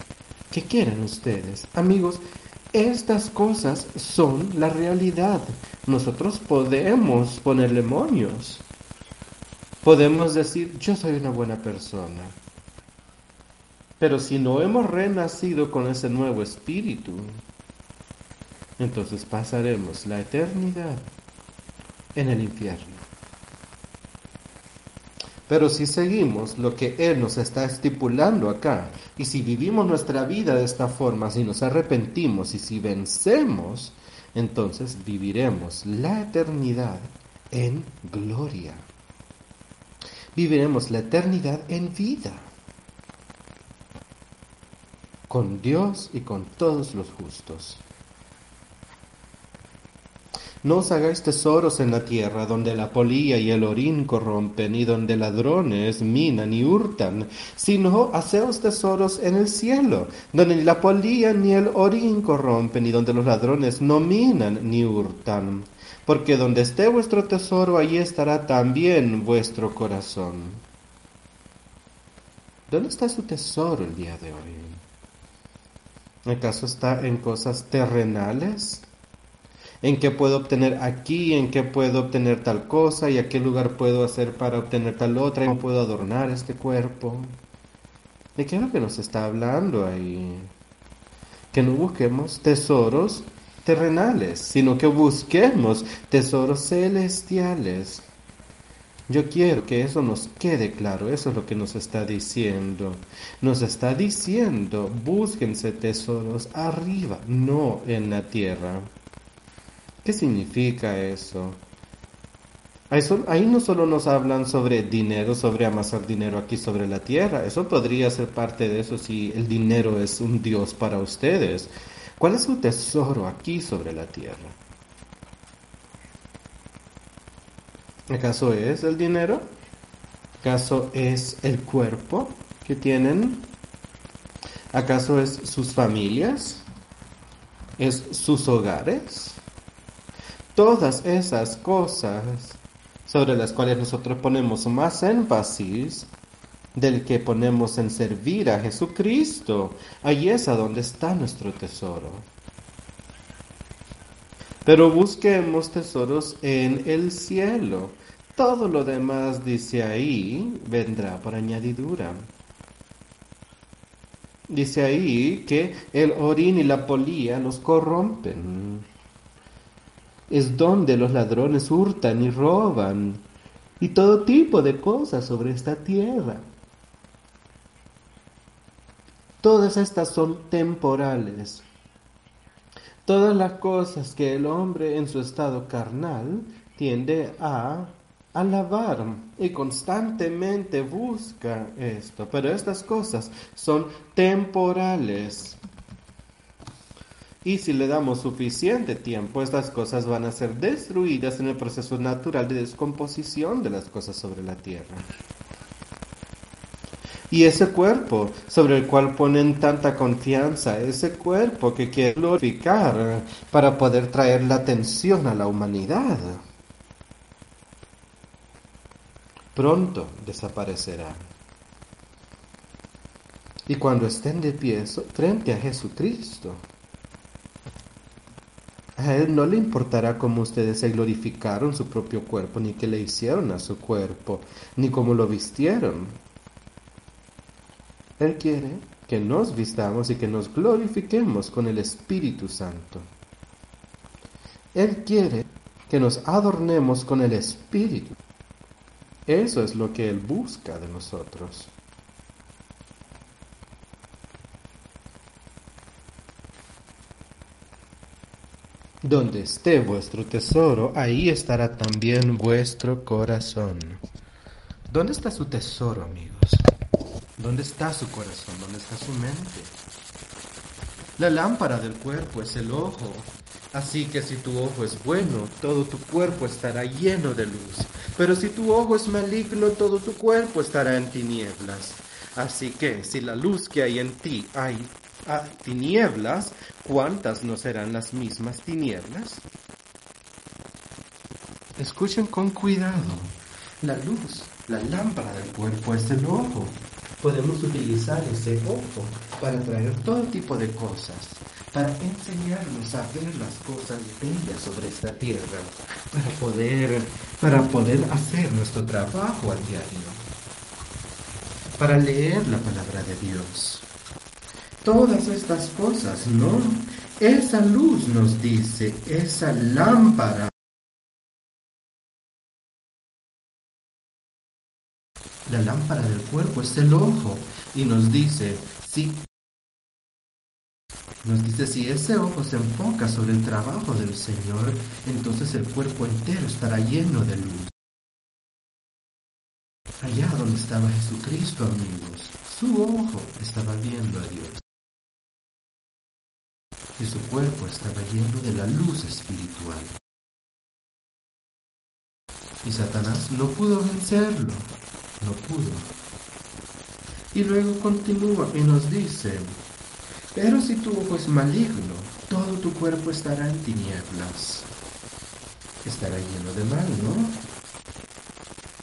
¿Qué quieren ustedes? Amigos, estas cosas son la realidad. Nosotros podemos ponerle moños. Podemos decir, yo soy una buena persona. Pero si no hemos renacido con ese nuevo espíritu, entonces pasaremos la eternidad en el infierno. Pero si seguimos lo que Él nos está estipulando acá, y si vivimos nuestra vida de esta forma, si nos arrepentimos y si vencemos, entonces viviremos la eternidad en gloria. viviremos la eternidad en vida, con Dios y con todos los justos. No os hagáis tesoros en la tierra, donde la polilla y el orín corrompen, y donde ladrones minan y hurtan, sino haceos tesoros en el cielo, donde ni la polilla ni el orín corrompen, y donde los ladrones no minan ni hurtan. Porque donde esté vuestro tesoro, allí estará también vuestro corazón. ¿Dónde está su tesoro el día de hoy? ¿Acaso está en cosas terrenales? en qué puedo obtener aquí, en qué puedo obtener tal cosa y a qué lugar puedo hacer para obtener tal otra, cómo puedo adornar este cuerpo. ¿De qué es lo que nos está hablando ahí? Que no busquemos tesoros terrenales, sino que busquemos tesoros celestiales. Yo quiero que eso nos quede claro, eso es lo que nos está diciendo. Nos está diciendo, búsquense tesoros arriba, no en la tierra. ¿Qué significa eso? Ahí no solo nos hablan sobre dinero, sobre amasar dinero aquí sobre la tierra. Eso podría ser parte de eso si el dinero es un Dios para ustedes. ¿Cuál es su tesoro aquí sobre la tierra? ¿Acaso es el dinero? ¿Acaso es el cuerpo que tienen? ¿Acaso es sus familias? ¿Es sus hogares? Todas esas cosas sobre las cuales nosotros ponemos más énfasis del que ponemos en servir a Jesucristo, ahí es a donde está nuestro tesoro. Pero busquemos tesoros en el cielo. Todo lo demás, dice ahí, vendrá por añadidura. Dice ahí que el orín y la polía nos corrompen es donde los ladrones hurtan y roban y todo tipo de cosas sobre esta tierra. Todas estas son temporales. Todas las cosas que el hombre en su estado carnal tiende a alabar y constantemente busca esto. Pero estas cosas son temporales. Y si le damos suficiente tiempo, estas cosas van a ser destruidas en el proceso natural de descomposición de las cosas sobre la tierra. Y ese cuerpo sobre el cual ponen tanta confianza, ese cuerpo que quiere glorificar para poder traer la atención a la humanidad, pronto desaparecerá. Y cuando estén de pie frente a Jesucristo, a él no le importará cómo ustedes se glorificaron su propio cuerpo, ni qué le hicieron a su cuerpo, ni cómo lo vistieron. Él quiere que nos vistamos y que nos glorifiquemos con el Espíritu Santo. Él quiere que nos adornemos con el Espíritu. Eso es lo que Él busca de nosotros. Donde esté vuestro tesoro, ahí estará también vuestro corazón. ¿Dónde está su tesoro, amigos? ¿Dónde está su corazón? ¿Dónde está su mente? La lámpara del cuerpo es el ojo. Así que si tu ojo es bueno, todo tu cuerpo estará lleno de luz. Pero si tu ojo es maligno, todo tu cuerpo estará en tinieblas. Así que si la luz que hay en ti hay tinieblas, ¿cuántas no serán las mismas tinieblas? Escuchen con cuidado. La luz, la lámpara del cuerpo es el ojo. Podemos utilizar ese ojo para traer todo tipo de cosas, para enseñarnos a ver las cosas bellas sobre esta tierra, para poder, para poder hacer nuestro trabajo al diario, para leer la palabra de Dios todas estas cosas, ¿no? Esa luz nos dice, esa lámpara. La lámpara del cuerpo es el ojo y nos dice, si nos dice, si ese ojo se enfoca sobre el trabajo del Señor, entonces el cuerpo entero estará lleno de luz. Allá donde estaba Jesucristo, amigos, su ojo estaba viendo a Dios. Y su cuerpo estaba lleno de la luz espiritual. Y Satanás no pudo vencerlo, no pudo. Y luego continúa y nos dice, pero si tu ojo es maligno, todo tu cuerpo estará en tinieblas. Estará lleno de mal, ¿no?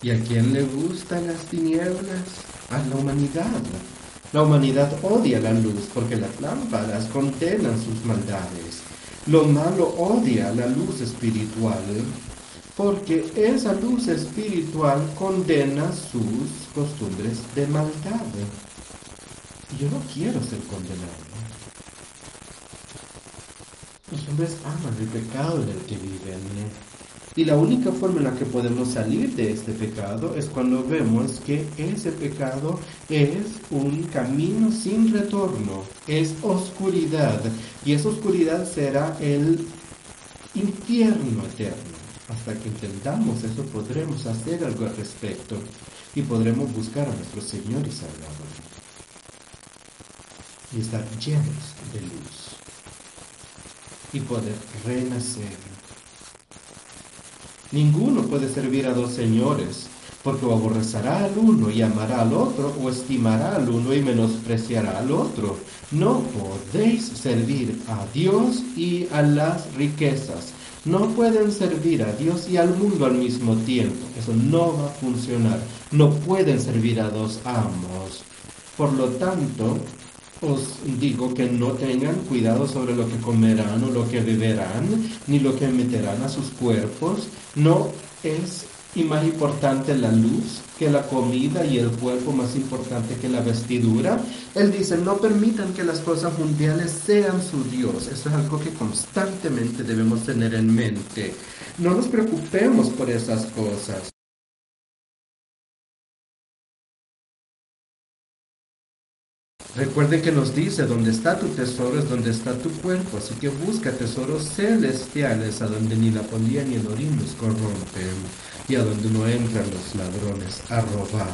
¿Y a quién le gustan las tinieblas? A la humanidad. La humanidad odia la luz porque las lámparas condenan sus maldades. Lo malo odia la luz espiritual porque esa luz espiritual condena sus costumbres de maldad. Yo no quiero ser condenado. Los hombres aman el pecado en el que viven. Y la única forma en la que podemos salir de este pecado es cuando vemos que ese pecado es un camino sin retorno, es oscuridad. Y esa oscuridad será el infierno eterno. Hasta que entendamos eso podremos hacer algo al respecto y podremos buscar a nuestro Señor y Salvador. Y estar llenos de luz y poder renacer. Ninguno puede servir a dos señores, porque o aborrecerá al uno y amará al otro, o estimará al uno y menospreciará al otro. No podéis servir a Dios y a las riquezas. No pueden servir a Dios y al mundo al mismo tiempo. Eso no va a funcionar. No pueden servir a dos amos. Por lo tanto, os digo que no tengan cuidado sobre lo que comerán o lo que beberán, ni lo que meterán a sus cuerpos. No es y más importante la luz que la comida y el cuerpo más importante que la vestidura. Él dice, no permitan que las cosas mundiales sean su Dios. Eso es algo que constantemente debemos tener en mente. No nos preocupemos por esas cosas. Recuerde que nos dice, donde está tu tesoro es donde está tu cuerpo, así que busca tesoros celestiales a donde ni la polilla ni el orín corrompen y a donde no entran los ladrones a robar.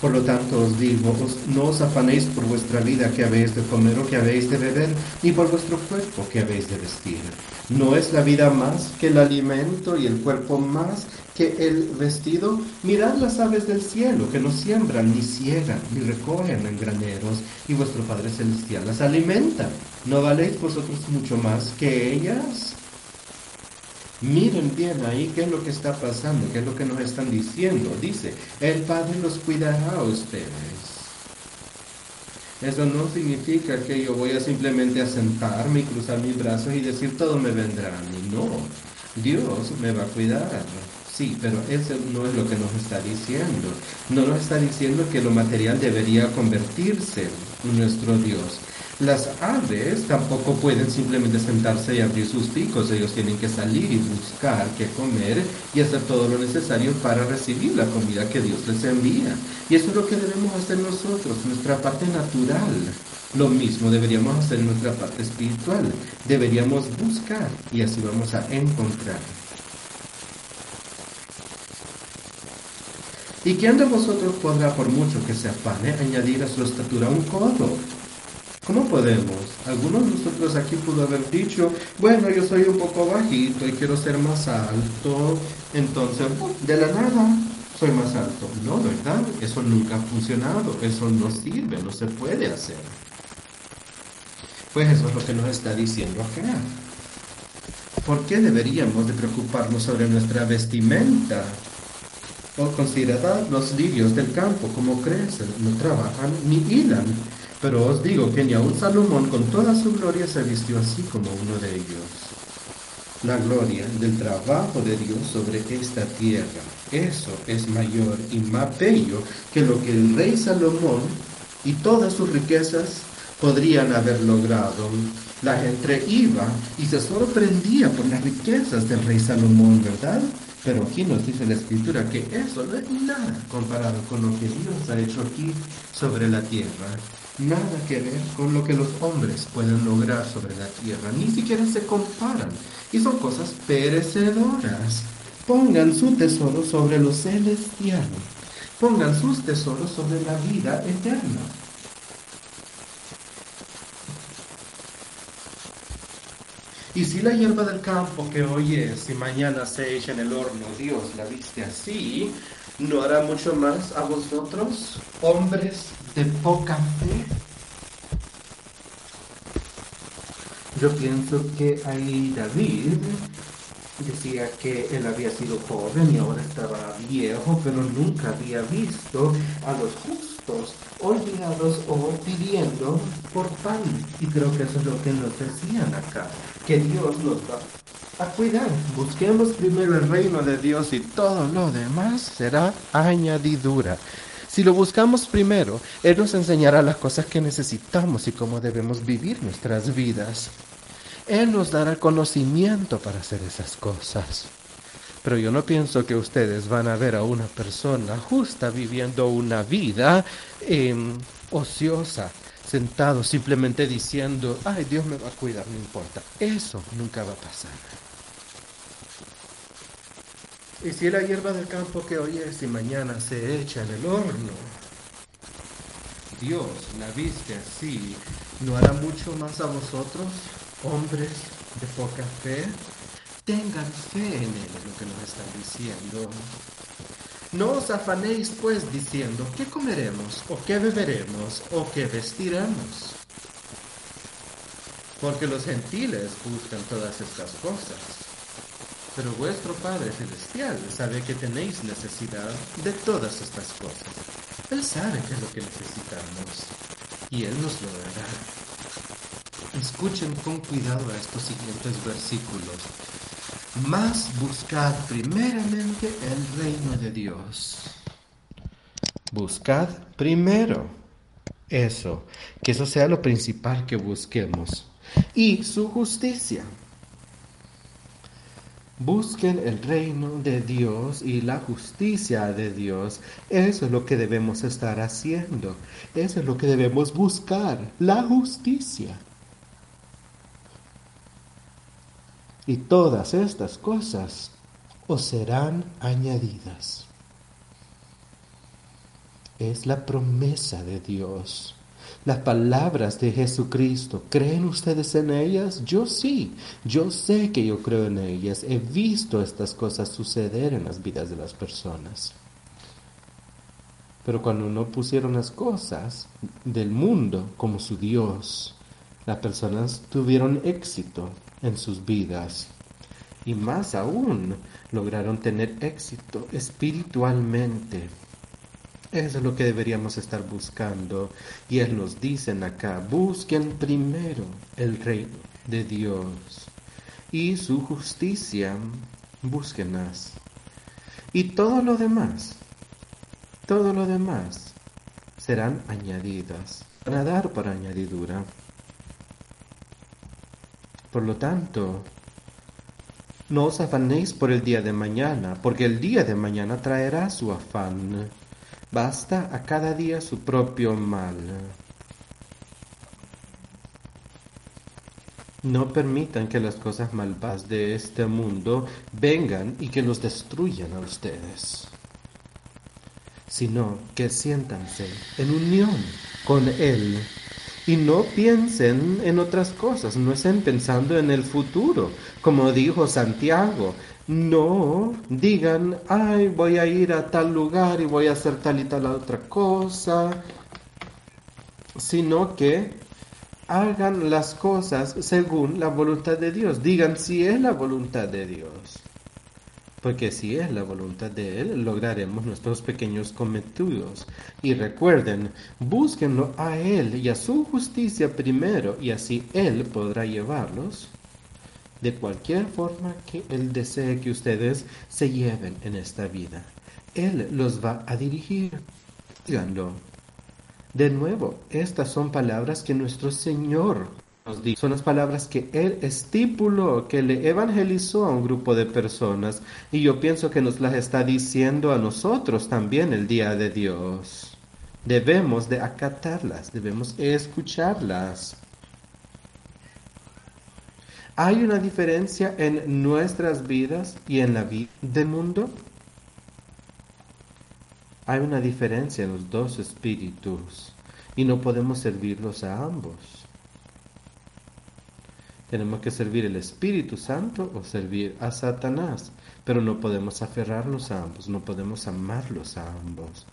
Por lo tanto os digo, no os afanéis por vuestra vida que habéis de comer o que habéis de beber, ni por vuestro cuerpo que habéis de vestir. ¿No es la vida más que el alimento y el cuerpo más que el vestido? Mirad las aves del cielo, que no siembran, ni ciegan, ni recogen en graneros, y vuestro Padre Celestial las alimenta. ¿No valéis vosotros mucho más que ellas? Miren bien ahí qué es lo que está pasando, qué es lo que nos están diciendo. Dice, el Padre los cuidará a ustedes. Eso no significa que yo voy a simplemente a sentarme y cruzar mis brazos y decir todo me vendrá a mí. No, Dios me va a cuidar. Sí, pero eso no es lo que nos está diciendo. No nos está diciendo que lo material debería convertirse en nuestro Dios. Las aves tampoco pueden simplemente sentarse y abrir sus picos, ellos tienen que salir y buscar qué comer y hacer todo lo necesario para recibir la comida que Dios les envía. Y eso es lo que debemos hacer nosotros, nuestra parte natural. Lo mismo deberíamos hacer nuestra parte espiritual. Deberíamos buscar y así vamos a encontrar. ¿Y quién de vosotros podrá, por mucho que se afane, añadir a su estatura un codo? ¿Cómo podemos? Algunos de nosotros aquí pudo haber dicho, bueno, yo soy un poco bajito y quiero ser más alto, entonces de la nada soy más alto. No, ¿verdad? Eso nunca ha funcionado, eso no sirve, no se puede hacer. Pues eso es lo que nos está diciendo acá. ¿Por qué deberíamos de preocuparnos sobre nuestra vestimenta? O considerar los lirios del campo, como crecen, no trabajan ni hilan pero os digo que ni aun Salomón con toda su gloria se vistió así como uno de ellos. La gloria del trabajo de Dios sobre esta tierra, eso es mayor y más bello que lo que el rey Salomón y todas sus riquezas podrían haber logrado. La gente iba y se sorprendía por las riquezas del rey Salomón, ¿verdad? Pero aquí nos dice la escritura que eso no es nada comparado con lo que Dios ha hecho aquí sobre la tierra nada que ver con lo que los hombres pueden lograr sobre la tierra, ni siquiera se comparan. Y son cosas perecedoras. Pongan su tesoro sobre lo celestial. Pongan sus tesoros sobre la vida eterna. Y si la hierba del campo que hoy es y mañana se echa en el horno, Dios la viste así, ¿no hará mucho más a vosotros, hombres de poca fe? Yo pienso que ahí David decía que él había sido joven y ahora estaba viejo, pero nunca había visto a los justos olvidados o pidiendo por pan. Y creo que eso es lo que nos decían acá, que Dios nos va a cuidar. Busquemos primero el reino de Dios y todo lo demás será añadidura. Si lo buscamos primero, Él nos enseñará las cosas que necesitamos y cómo debemos vivir nuestras vidas. Él nos dará conocimiento para hacer esas cosas. Pero yo no pienso que ustedes van a ver a una persona justa viviendo una vida em, ociosa, sentado simplemente diciendo, ay, Dios me va a cuidar, no importa. Eso nunca va a pasar. Y si la hierba del campo que hoy es y mañana se echa en el horno, Dios la viste así, ¿no hará mucho más a vosotros? hombres de poca fe, tengan fe en Él, es lo que nos están diciendo. No os afanéis pues diciendo, ¿qué comeremos? ¿O qué beberemos? ¿O qué vestiremos? Porque los gentiles buscan todas estas cosas. Pero vuestro Padre Celestial sabe que tenéis necesidad de todas estas cosas. Él sabe qué es lo que necesitamos y Él nos lo dará. Escuchen con cuidado a estos siguientes versículos. Más buscad primeramente el reino de Dios. Buscad primero eso, que eso sea lo principal que busquemos. Y su justicia. Busquen el reino de Dios y la justicia de Dios. Eso es lo que debemos estar haciendo. Eso es lo que debemos buscar, la justicia. Y todas estas cosas os serán añadidas. Es la promesa de Dios. Las palabras de Jesucristo, ¿creen ustedes en ellas? Yo sí, yo sé que yo creo en ellas. He visto estas cosas suceder en las vidas de las personas. Pero cuando no pusieron las cosas del mundo como su Dios, las personas tuvieron éxito en sus vidas. Y más aún, lograron tener éxito espiritualmente. Eso es lo que deberíamos estar buscando. Y Él nos dice acá, busquen primero el reino de Dios y su justicia, búsquenlas. Y todo lo demás, todo lo demás serán añadidas. Van a dar por añadidura. Por lo tanto, no os afanéis por el día de mañana, porque el día de mañana traerá su afán. Basta a cada día su propio mal. No permitan que las cosas malvadas de este mundo vengan y que los destruyan a ustedes, sino que siéntanse en unión con Él y no piensen en otras cosas, no estén pensando en el futuro, como dijo Santiago. No digan, ay, voy a ir a tal lugar y voy a hacer tal y tal otra cosa, sino que hagan las cosas según la voluntad de Dios. Digan si es la voluntad de Dios porque si es la voluntad de Él, lograremos nuestros pequeños cometidos. Y recuerden, búsquenlo a Él y a su justicia primero, y así Él podrá llevarlos de cualquier forma que Él desee que ustedes se lleven en esta vida. Él los va a dirigir. Díganlo. De nuevo, estas son palabras que nuestro Señor son las palabras que Él estipuló, que le evangelizó a un grupo de personas. Y yo pienso que nos las está diciendo a nosotros también el día de Dios. Debemos de acatarlas, debemos escucharlas. ¿Hay una diferencia en nuestras vidas y en la vida del mundo? Hay una diferencia en los dos espíritus y no podemos servirlos a ambos. Tenemos que servir el Espíritu Santo o servir a Satanás, pero no podemos aferrarnos a ambos, no podemos amarlos a ambos.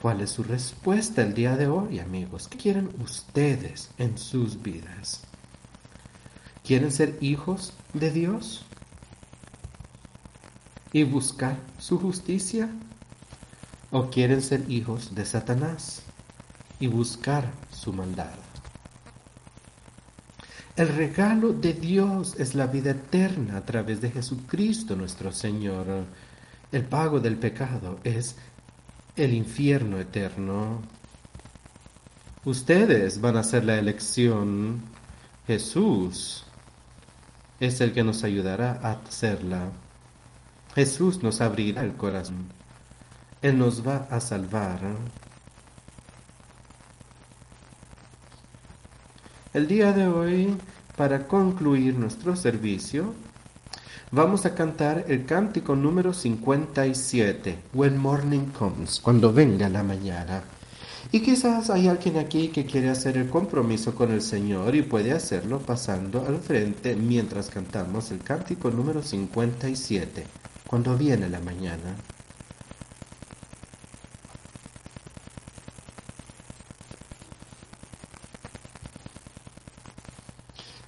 ¿Cuál es su respuesta el día de hoy, amigos? ¿Qué quieren ustedes en sus vidas? ¿Quieren ser hijos de Dios? ¿Y buscar su justicia? ¿O quieren ser hijos de Satanás y buscar su maldad? El regalo de Dios es la vida eterna a través de Jesucristo nuestro Señor. El pago del pecado es el infierno eterno. Ustedes van a hacer la elección. Jesús es el que nos ayudará a hacerla. Jesús nos abrirá el corazón. Él nos va a salvar. El día de hoy, para concluir nuestro servicio, vamos a cantar el cántico número 57, When Morning Comes, cuando venga la mañana. Y quizás hay alguien aquí que quiere hacer el compromiso con el Señor y puede hacerlo pasando al frente mientras cantamos el cántico número 57, cuando viene la mañana.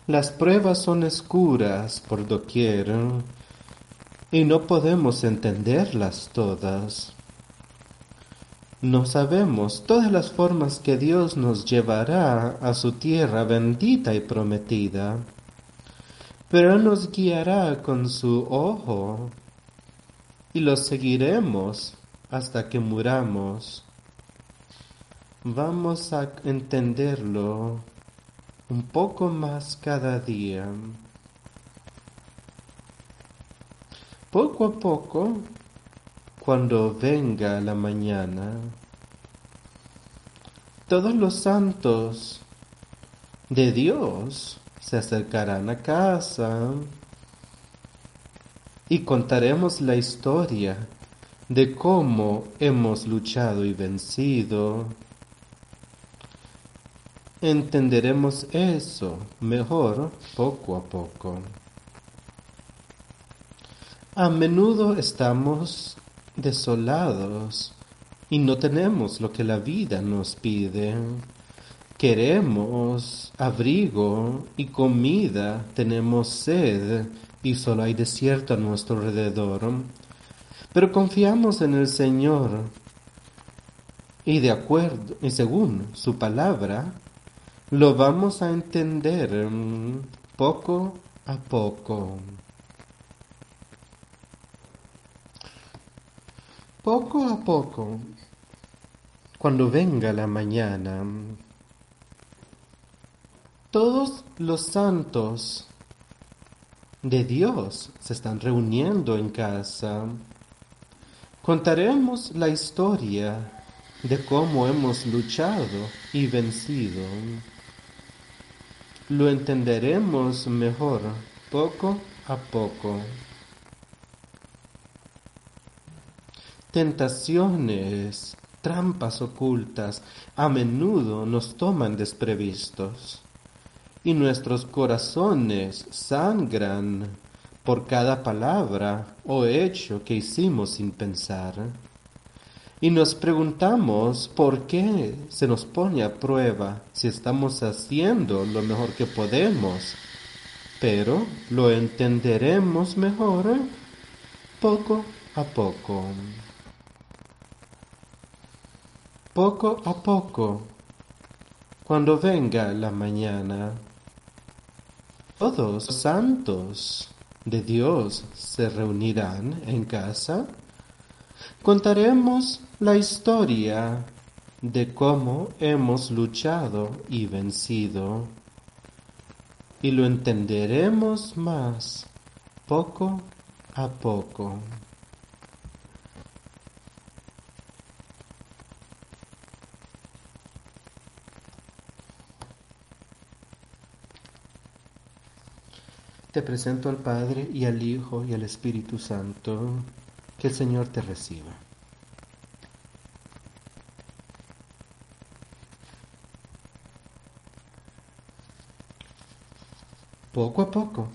Las pruebas son oscuras por doquier y no podemos entenderlas todas. No sabemos todas las formas que Dios nos llevará a su tierra bendita y prometida, pero nos guiará con su ojo y lo seguiremos hasta que muramos. Vamos a entenderlo un poco más cada día. Poco a poco cuando venga la mañana, todos los santos de Dios se acercarán a casa y contaremos la historia de cómo hemos luchado y vencido. Entenderemos eso mejor poco a poco. A menudo estamos desolados y no tenemos lo que la vida nos pide. Queremos abrigo y comida, tenemos sed y solo hay desierto a nuestro alrededor. Pero confiamos en el Señor y de acuerdo y según su palabra lo vamos a entender mm, poco a poco. Poco a poco, cuando venga la mañana, todos los santos de Dios se están reuniendo en casa. Contaremos la historia de cómo hemos luchado y vencido. Lo entenderemos mejor poco a poco. Tentaciones, trampas ocultas a menudo nos toman desprevistos y nuestros corazones sangran por cada palabra o hecho que hicimos sin pensar. Y nos preguntamos por qué se nos pone a prueba si estamos haciendo lo mejor que podemos. Pero lo entenderemos mejor poco a poco. Poco a poco, cuando venga la mañana, todos los santos de Dios se reunirán en casa. Contaremos la historia de cómo hemos luchado y vencido, y lo entenderemos más poco a poco. Te presento al Padre y al Hijo y al Espíritu Santo. Que el Señor te reciba. Poco a poco.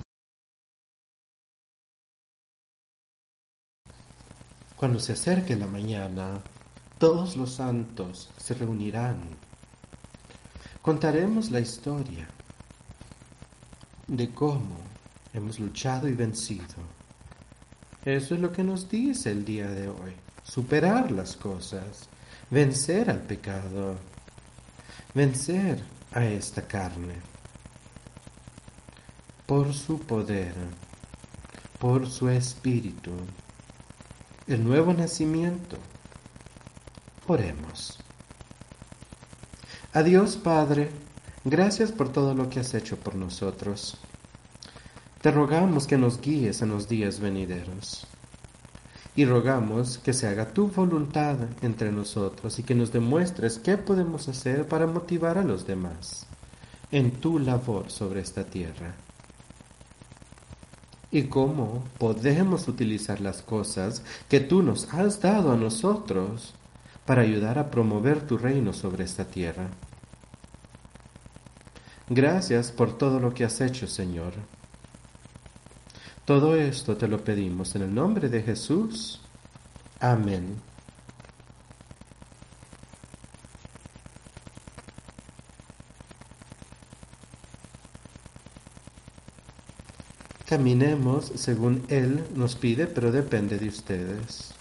Cuando se acerque la mañana, todos los santos se reunirán. Contaremos la historia de cómo hemos luchado y vencido. Eso es lo que nos dice el día de hoy. Superar las cosas, vencer al pecado, vencer a esta carne. Por su poder, por su espíritu, el nuevo nacimiento. Oremos. Adiós, Padre, gracias por todo lo que has hecho por nosotros. Te rogamos que nos guíes en los días venideros. Y rogamos que se haga tu voluntad entre nosotros y que nos demuestres qué podemos hacer para motivar a los demás en tu labor sobre esta tierra. Y cómo podemos utilizar las cosas que tú nos has dado a nosotros para ayudar a promover tu reino sobre esta tierra. Gracias por todo lo que has hecho, Señor. Todo esto te lo pedimos en el nombre de Jesús. Amén. Caminemos según Él nos pide, pero depende de ustedes.